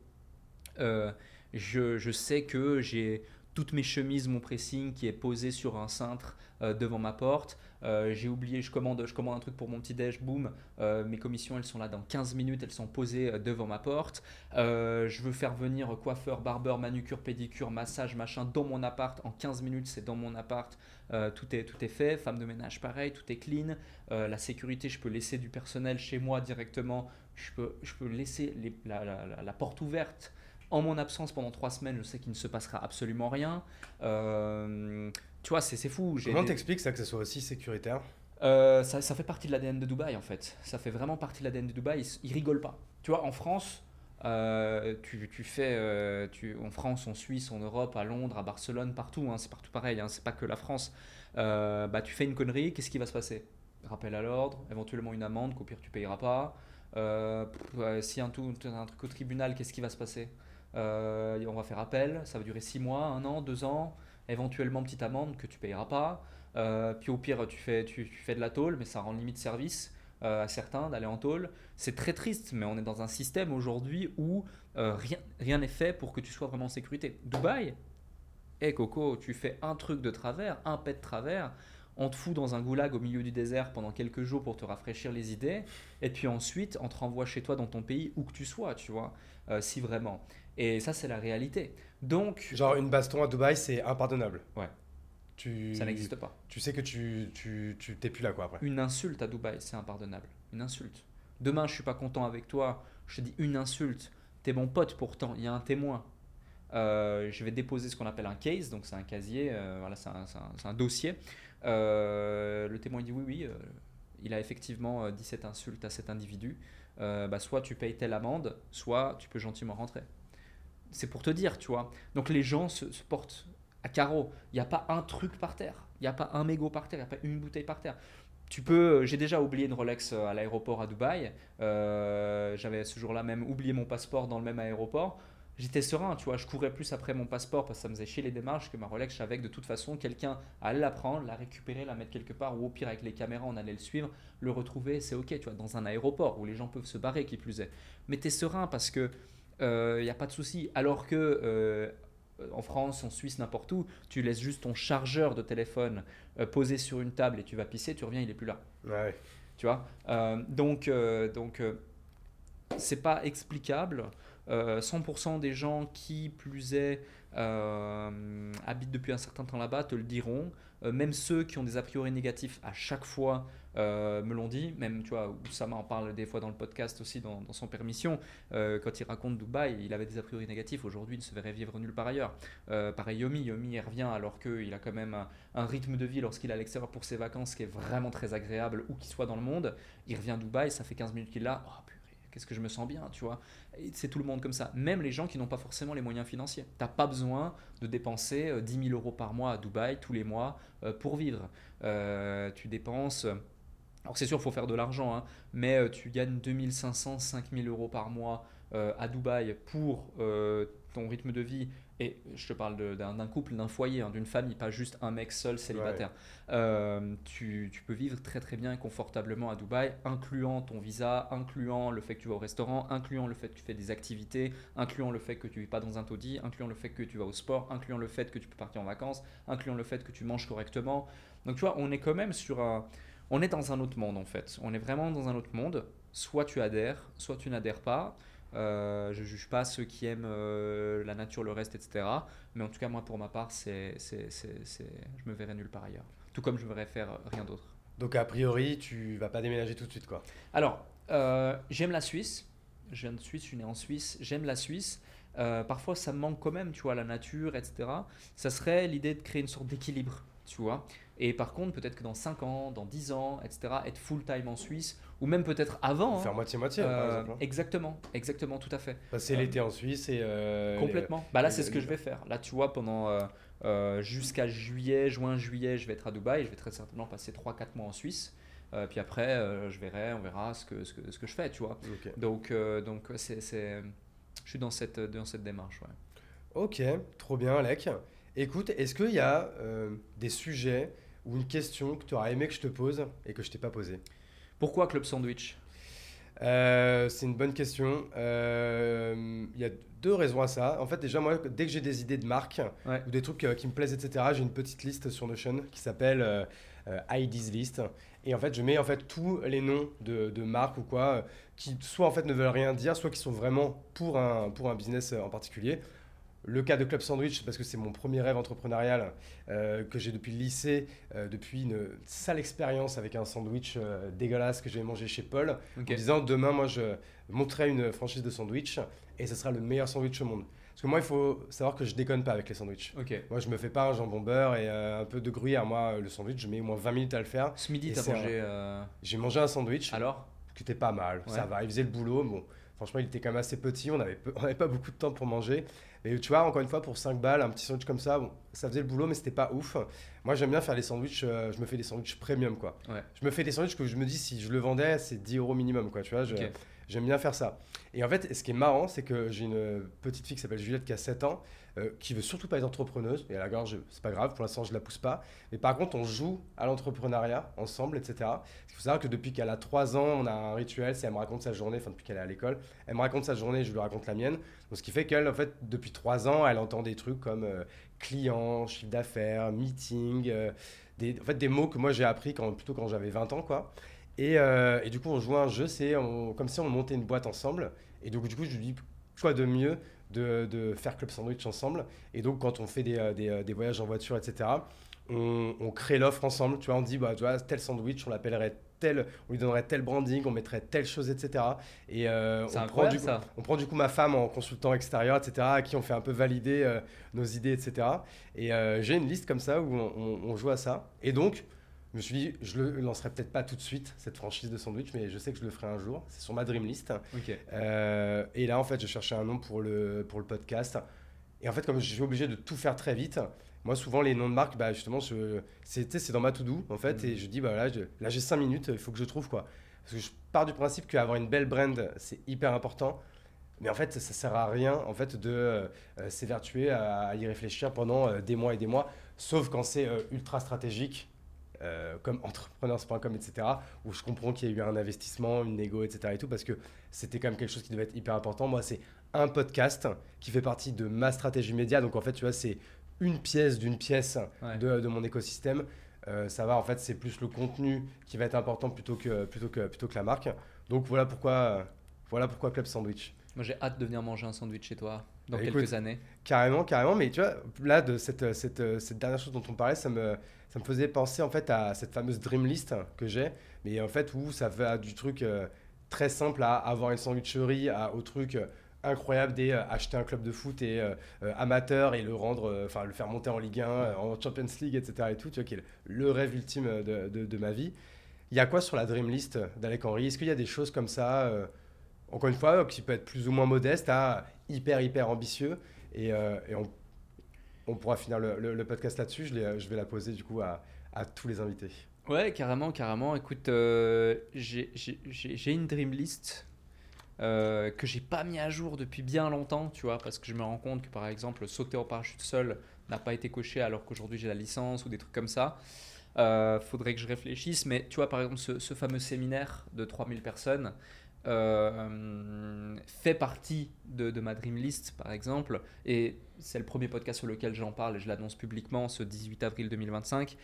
Euh, je, je, sais que j'ai toutes mes chemises, mon pressing qui est posé sur un cintre euh, devant ma porte. Euh, j'ai oublié, je commande, je commande un truc pour mon petit déj, boum, mes commissions elles sont là dans 15 minutes, elles sont posées devant ma porte. je veux faire venir coiffeur, barbeur, manucure, pédicure, massage, machin dans mon appart. En 15 minutes, c'est dans mon appart. tout, est, tout est fait. Femme de ménage, pareil, tout est clean. la sécurité, je peux laisser du personnel chez moi directement je peux, je peux laisser la, porte ouverte en mon absence pendant trois semaines, je sais qu'il ne se passera absolument rien. Euh, tu vois, c'est fou. Comment t'expliques ça que ce soit aussi sécuritaire? Euh, ça, ça, fait partie de l'ADN de Dubaï en fait. Ça fait vraiment partie de l'ADN de Dubaï. Ils, rigolent pas. Tu vois, en France, euh, tu, tu, fais, tu, en France, en Suisse, en Europe, à Londres, à Barcelone, partout, hein, c'est partout pareil, hein, c'est pas que la France. bah, tu fais une connerie, qu'est-ce qui va se passer? Rappel à l'ordre, éventuellement une amende qu'au pire tu payeras pas. Euh, si un, tout, un truc au tribunal, qu'est-ce qui va se passer? Euh, on va faire appel, ça va durer 6 mois, 1 an, 2 ans, éventuellement petite amende que tu payeras pas. Euh, puis au pire, tu fais, tu, fais de la tôle, mais ça rend limite service à certains d'aller en tôle. C'est très triste, mais on est dans un système aujourd'hui où rien n'est fait pour que tu sois vraiment en sécurité. Dubaï, hé Coco, tu fais un truc de travers, un pet de travers, on te fout dans un goulag au milieu du désert pendant quelques jours pour te rafraîchir les idées, et puis ensuite on te renvoie chez toi dans ton pays où que tu sois, tu vois, si vraiment. Et ça, c'est la réalité. Donc. Genre, une baston à Dubaï, c'est impardonnable. Ouais. Tu, ça n'existe pas. Tu sais que tu, tu, tu t'es plus là, quoi, après. Une insulte à Dubaï, c'est impardonnable. Une insulte. Demain, je suis pas content avec toi, je te dis une insulte. T'es mon pote pourtant, il y a un témoin. Euh, je vais déposer ce qu'on appelle un case, donc c'est un casier, euh, voilà, c'est un, un, dossier. Euh, le témoin dit oui, oui, il a effectivement dit cette insulte à cet individu. bah, soit tu payes telle amende, soit tu peux gentiment rentrer c'est pour te dire, tu vois. Donc les gens se, portent à carreau. Il n'y a pas un truc par terre. Il n'y a pas un mégot par terre. Il n'y a pas une bouteille par terre. Tu peux. J'ai déjà oublié une Rolex euh, à l'aéroport à Dubaï. Euh, j'avais ce jour-là même oublié mon passeport dans le même aéroport. J'étais serein, tu vois. Je courais plus après mon passeport parce que ça me faisait chier les démarches que ma Rolex. Je savais que de toute façon, quelqu'un allait la prendre, la récupérer, la mettre quelque part, ou au pire avec les caméras, on allait le suivre, le retrouver. C'est ok, tu vois, dans un aéroport où les gens peuvent se barrer, qui plus est. Mais tu es serein parce que il euh, n'y a pas de souci. Alors que euh, en France, en Suisse, n'importe où, tu laisses juste ton chargeur de téléphone euh, posé sur une table et tu vas pisser, tu reviens, il est plus là. Ouais. Tu vois Donc, donc c'est pas explicable. 100% des gens qui, plus est, habitent depuis un certain temps là-bas te le diront. même ceux qui ont des a priori négatifs à chaque fois euh, me l'ont dit. Même, tu vois, Oussama en parle des fois dans le podcast aussi, dans, son permission. Euh, quand il raconte Dubaï, il avait des a priori négatifs. Aujourd'hui, il ne se verrait vivre nulle part ailleurs. Euh, pareil, Yomi. Yomi, il revient alors qu'il a quand même un, rythme de vie lorsqu'il est à l'extérieur pour ses vacances qui est vraiment très agréable, où qu'il soit dans le monde. Il revient à Dubaï, ça fait 15 minutes qu'il là. Oh, qu'est-ce que je me sens bien, tu vois. C'est tout le monde comme ça, même les gens qui n'ont pas forcément les moyens financiers. Tu n'as pas besoin de dépenser 10 000 euros par mois à Dubaï tous les mois pour vivre. tu dépenses alors c'est sûr, il faut faire de l'argent, hein, mais euh, tu gagnes 2500, 5000 euros par mois euh, à Dubaï pour euh, ton rythme de vie. Et je te parle d'un couple, d'un foyer, hein, d'une famille, pas juste un mec seul célibataire. Tu, tu, peux vivre très très bien et confortablement à Dubaï, incluant ton visa, incluant le fait que tu vas au restaurant, incluant le fait que tu fais des activités, incluant le fait que tu vis pas dans un taudis, incluant le fait que tu vas au sport, incluant le fait que tu peux partir en vacances, incluant le fait que tu manges correctement. Donc tu vois, on est quand même sur un on est dans un autre monde en fait. On est vraiment dans un autre monde. Soit tu adhères, soit tu n'adhères pas. Euh, je ne juge pas ceux qui aiment euh, la nature, le reste, etc. Mais en tout cas, moi, pour ma part, c'est, c'est, je me verrai nulle part ailleurs. Tout comme je ne verrais faire rien d'autre. Donc, a priori, tu vas pas déménager tout de suite, quoi Alors, euh, j'aime la Suisse. Je viens de Suisse, je suis né en Suisse. J'aime la Suisse. parfois, ça me manque quand même, tu vois, la nature, etc. Ça serait l'idée de créer une sorte d'équilibre tu vois. Et par contre, peut-être que dans 5 ans, dans 10 ans, etc., être full-time en Suisse, ou même peut-être avant. Faire hein. moitié-moitié, par euh, exemple. Hein. Exactement, exactement, tout à fait. Passer euh, l'été en Suisse et. Euh, complètement. bah là, c'est ce que je vais faire. Là, tu vois, pendant jusqu'à juillet, juin, juillet, je vais être à Dubaï. Je vais très certainement passer 3-4 mois en Suisse. puis après, je verrai, on verra ce que, ce que, ce que je fais, tu vois. Donc, donc c'est, je suis dans cette, dans cette démarche, ouais. Ok, trop bien, Alec. Écoute, est-ce qu'il y a euh, des sujets ou une question que tu aurais aimé que je te pose et que je t'ai pas posé Pourquoi Club Sandwich? Euh, c'est une bonne question. Euh, il y a deux raisons à ça. En fait, déjà, moi, dès que j'ai des idées de marque ou des trucs qui me plaisent, etc., j'ai une petite liste sur Notion qui s'appelle IDs List. Et en fait, je mets en fait tous les noms de, de marques ou quoi qui soit en fait ne veulent rien dire, soit qui sont vraiment pour un, pour un business en particulier. Le cas de Club Sandwich, parce que c'est mon premier rêve entrepreneurial euh, que j'ai depuis le lycée, euh, depuis une sale expérience avec un sandwich euh, dégueulasse que j'ai mangé chez Paul, en disant demain, moi, je monterai une franchise de sandwich et ce sera le meilleur sandwich au monde. Parce que moi, il faut savoir que je déconne pas avec les sandwichs. Moi, je me fais pas un jambon beurre et un peu de gruyère. Moi, le sandwich, je mets au moins 20 minutes à le faire. Ce midi, tu as mangé. J'ai mangé un sandwich. Alors? Qui était pas mal. Ça va, il faisait le boulot. Bon. Franchement, il était quand même assez petit, on n'avait pas beaucoup de temps pour manger. Mais tu vois, encore une fois, pour 5 balles, un petit sandwich comme ça, bon, ça faisait le boulot, mais c'était pas ouf. Moi, j'aime bien faire les sandwichs, euh, je me fais des sandwichs premium, quoi. Je me fais des sandwichs que je me dis, si je le vendais, c'est 10 euros minimum, quoi. Tu vois, J'aime bien faire ça. Et en fait, ce qui est marrant, c'est que j'ai une petite fille qui s'appelle Juliette qui a 7 ans, euh, qui veut surtout pas être entrepreneuse. Et à la gorge, c'est pas grave, pour l'instant, je la pousse pas. Mais par contre, on joue à l'entrepreneuriat ensemble, etc. Il faut savoir que depuis qu'elle a 3 ans, on a un rituel, c'est elle me raconte sa journée, enfin depuis qu'elle est à l'école, elle me raconte sa journée, je lui raconte la mienne. Donc, ce qui fait qu'elle, en fait, depuis 3 ans, elle entend des trucs comme euh, client, chiffre d'affaires, meeting, euh, des, en fait, des mots que moi j'ai appris plutôt quand j'avais 20 ans, quoi. Et, euh, et, du coup, on joue à un jeu, c'est comme si on montait une boîte ensemble. Et donc, du coup, je lui dis, quoi de mieux de, de, faire Club Sandwich ensemble Et donc, quand on fait des, euh, des, euh, des voyages en voiture, etc., on, on crée l'offre ensemble. Tu vois, on dit, bah, tu vois, tel sandwich, on l'appellerait tel, on lui donnerait tel branding, on mettrait telle chose, etc. Et euh, on, prend du coup, ça. on prend du coup ma femme en consultant extérieur, etc., à qui on fait un peu valider euh, nos idées, etc. Et euh, j'ai une liste comme ça où on, on, on joue à ça. Et donc, je me suis dit, je le lancerai peut-être pas tout de suite, cette franchise de sandwich, mais je sais que je le ferai un jour. C'est sur ma dream list. Euh, et là, en fait, je cherchais un nom pour le, pour le podcast. Et en fait, comme je suis obligé de tout faire très vite, moi, souvent, les noms de marques, bah, justement, c'est dans ma to-do, en fait. Et je dis, bah, là, je- là j'ai 5 minutes, il faut que je trouve, quoi. Parce que je pars du principe qu'avoir une belle brand, c'est hyper important. Mais en fait, ça sert à rien, en fait, de euh, euh, s'évertuer à, à y réfléchir pendant euh, des mois et des mois, sauf quand c'est euh, ultra stratégique, euh, comme entrepreneurs.com, etc., où je comprends qu'il y a eu un investissement, une négo, etc., et tout, parce que c'était quand même quelque chose qui devait être hyper important. Moi, c'est un podcast qui fait partie de ma stratégie média, donc en fait, tu vois, c'est une pièce d'une pièce Ouais. de, de mon écosystème. Euh, ça va, en fait, c'est plus le contenu qui va être important plutôt que, plutôt que, plutôt que la marque. Donc voilà pourquoi, voilà pourquoi Club Sandwich. Moi, j'ai hâte de venir manger un sandwich chez toi dans Bah, quelques écoute, années. Carrément, carrément. Mais tu vois, là, de cette, cette, cette dernière chose dont on parlait, ça me, ça me faisait penser en fait à cette fameuse dream list que j'ai. Mais en fait, où ça va du truc euh, très simple à avoir une sandwicherie, à, au truc euh, incroyable des euh, acheter un club de foot et euh, euh, amateur et le rendre, euh, enfin le faire monter en Ligue 1, euh, en Champions League, etc. Et tout, tu vois, qui est le rêve ultime de, de, de ma vie. Il y a quoi sur la dream list d'Alec Henry? Est-ce qu'il y a des choses comme ça euh, encore une fois, qui peut être plus ou moins modeste à hyper, hyper ambitieux. Et, euh, on, on pourra finir le, podcast là-dessus. Je, l'ai- je vais la poser du coup à, tous les invités. Ouais, carrément, carrément. Écoute, euh, j'ai une dream list euh, que j'ai pas mis à jour depuis bien longtemps, tu vois, parce que je me rends compte que par exemple, sauter en parachute seul n'a pas été coché alors qu'aujourd'hui j'ai la licence ou des trucs comme ça. Euh, faudrait que je réfléchisse, mais tu vois, par exemple, ce fameux séminaire de 3000 personnes euh, fait partie de, ma dream list, par exemple, et c'est le premier podcast sur lequel j'en parle et je l'annonce publiquement ce 18 avril 2025.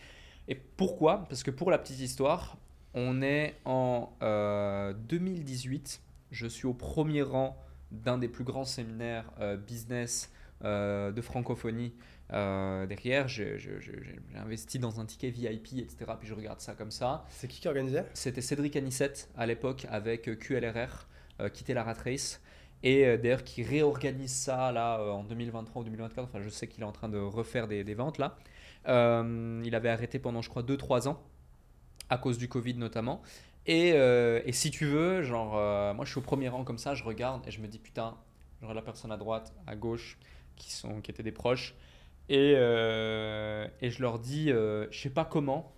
Et pourquoi? Parce que pour la petite histoire, on est en euh, 2018. Je suis au premier rang d'un des plus grands séminaires euh, business euh, de francophonie. Euh, derrière, j'ai investi dans un ticket VIP, etc. Puis je regarde ça comme ça. C'est qui qui organisait? C'était Cédric Anissette à l'époque avec euh, QLRR, euh, quitter la rat race. Et euh, d'ailleurs, qui réorganise ça là euh, en 2023 ou 2024. Enfin, je sais qu'il est en train de refaire des, des ventes là. Euh, il avait arrêté pendant, je crois, 2-3 ans, à cause du Covid notamment. Et, euh, et si tu veux, genre, euh, moi je suis au premier rang comme ça, je regarde et je me dis putain, j'aurais la personne à droite, à gauche, qui, sont, qui étaient des proches. Et, euh, et je leur dis, euh, je sais pas comment,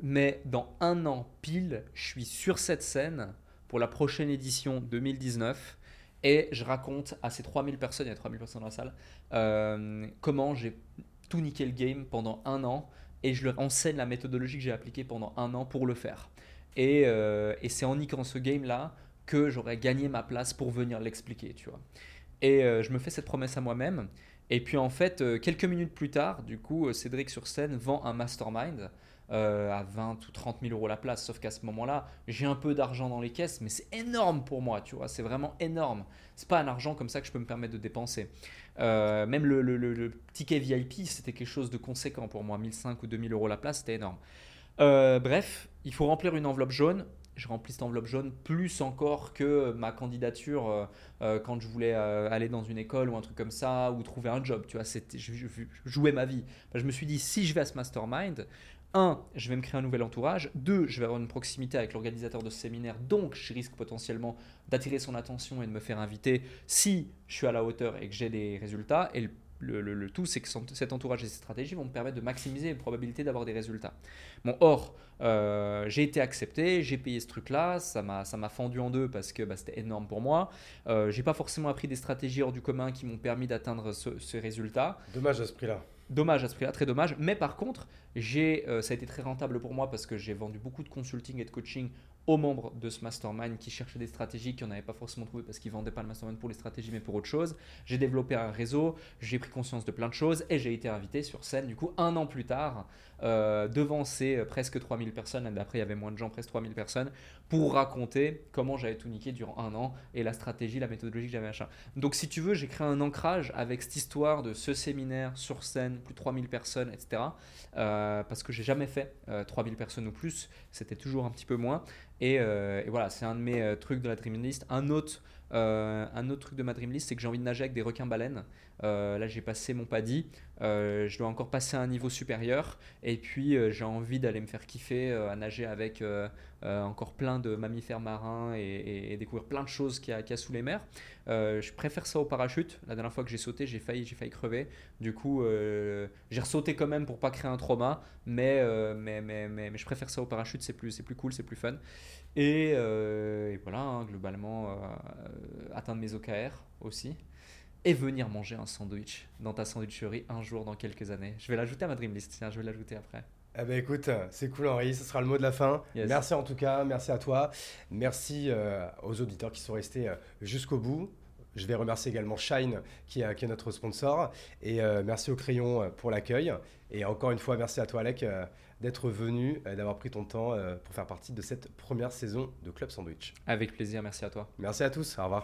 mais dans un an pile, je suis sur cette scène pour la prochaine édition 2019 et je raconte à ces 3000 personnes, il y a 3000 personnes dans la salle, euh, comment j'ai tout niqué le game pendant un an et je leur enseigne la méthodologie que j'ai appliquée pendant un an pour le faire. Et, euh, c'est en niquant ce game-là que j'aurais gagné ma place pour venir l'expliquer, tu vois. Et je me fais cette promesse à moi-même. Et puis en fait, euh, quelques minutes plus tard, du coup, euh, Cédric sur scène vend un mastermind euh, à 20 ou 30 000 euros la place. Sauf qu'à ce moment-là, j'ai un peu d'argent dans les caisses, mais c'est énorme pour moi, tu vois. C'est vraiment énorme. C'est pas un argent comme ça que je peux me permettre de dépenser. Même le ticket VIP, c'était quelque chose de conséquent pour moi. 1005 ou 2000 euros la place, c'était énorme. Euh, bref, il faut remplir une enveloppe jaune. Je remplis cette enveloppe jaune plus encore que ma candidature euh, euh, quand je voulais aller dans une école ou un truc comme ça ou trouver un job. Tu vois, c'était, je, jouais ma vie. Je me suis dit, si je vais à ce mastermind, un, je vais me créer un nouvel entourage. Deux, je vais avoir une proximité avec l'organisateur de ce séminaire, donc je risque potentiellement d'attirer son attention et de me faire inviter si je suis à la hauteur et que j'ai des résultats. Et le, le, tout, c'est que cet entourage et ces stratégies vont me permettre de maximiser les probabilités d'avoir des résultats. Bon, or, euh, j'ai été accepté, j'ai payé ce truc-là, ça m'a, fendu en deux parce que bah, c'était énorme pour moi. Euh, j'ai pas forcément appris des stratégies hors du commun qui m'ont permis d'atteindre ce, ces résultats. Dommage à ce prix-là. Dommage à ce prix-là, très dommage. Mais par contre, j'ai, euh, ça a été très rentable pour moi parce que j'ai vendu beaucoup de consulting et de coaching aux membres de ce mastermind qui cherchaient des stratégies qui n'en avaient pas forcément trouvé parce qu'ils vendaient pas le mastermind pour les stratégies mais pour autre chose. J'ai développé un réseau, j'ai pris conscience de plein de choses et j'ai été invité sur scène du coup un an plus tard euh, devant ces euh, presque 3000 personnes, d'après il y avait moins de gens, presque 3000 personnes, pour raconter comment j'avais tout niqué durant un an et la stratégie, la méthodologie que j'avais achat. Donc si tu veux, j'ai créé un ancrage avec cette histoire de ce séminaire sur scène, plus de 3000 personnes, etc. Euh, parce que j'ai jamais fait 3000 personnes ou plus, c'était toujours un petit peu moins. Euh, et, voilà, c'est un de mes euh, trucs de la Dream List. Un autre, euh, un autre truc de ma Dream List, c'est que j'ai envie de nager avec des requins-baleines. là, j'ai passé mon paddy. je dois encore passer à un niveau supérieur. Et puis, j'ai envie d'aller me faire kiffer à nager avec encore plein de mammifères marins et, découvrir plein de choses qu'il y, a sous les mers. je préfère ça au parachute. La dernière fois que j'ai sauté, j'ai failli, j'ai failli crever. Du coup, j'ai ressauté quand même pour pas créer un trauma. Mais, mais, mais, mais, je préfère ça au parachute. C'est plus, plus cool, c'est plus fun. Et, euh, voilà, hein, globalement, euh, atteindre mes OKR aussi. Et venir manger un sandwich dans ta sandwicherie un jour dans quelques années. Je vais l'ajouter à ma dream list, tiens, je vais l'ajouter après. Eh ben écoute, c'est cool Henri, ce sera le mot de la fin. Merci en tout cas, merci à toi. Merci euh, aux auditeurs qui sont restés jusqu'au bout. Je vais remercier également Shine qui est, notre sponsor. Et euh, merci au crayon euh, pour l'accueil. Et encore une fois, merci à toi Alec euh, d'être venu, d'avoir pris ton temps pour faire partie de cette première saison de Club Sandwich. Avec plaisir, merci à toi. Merci à tous, au revoir.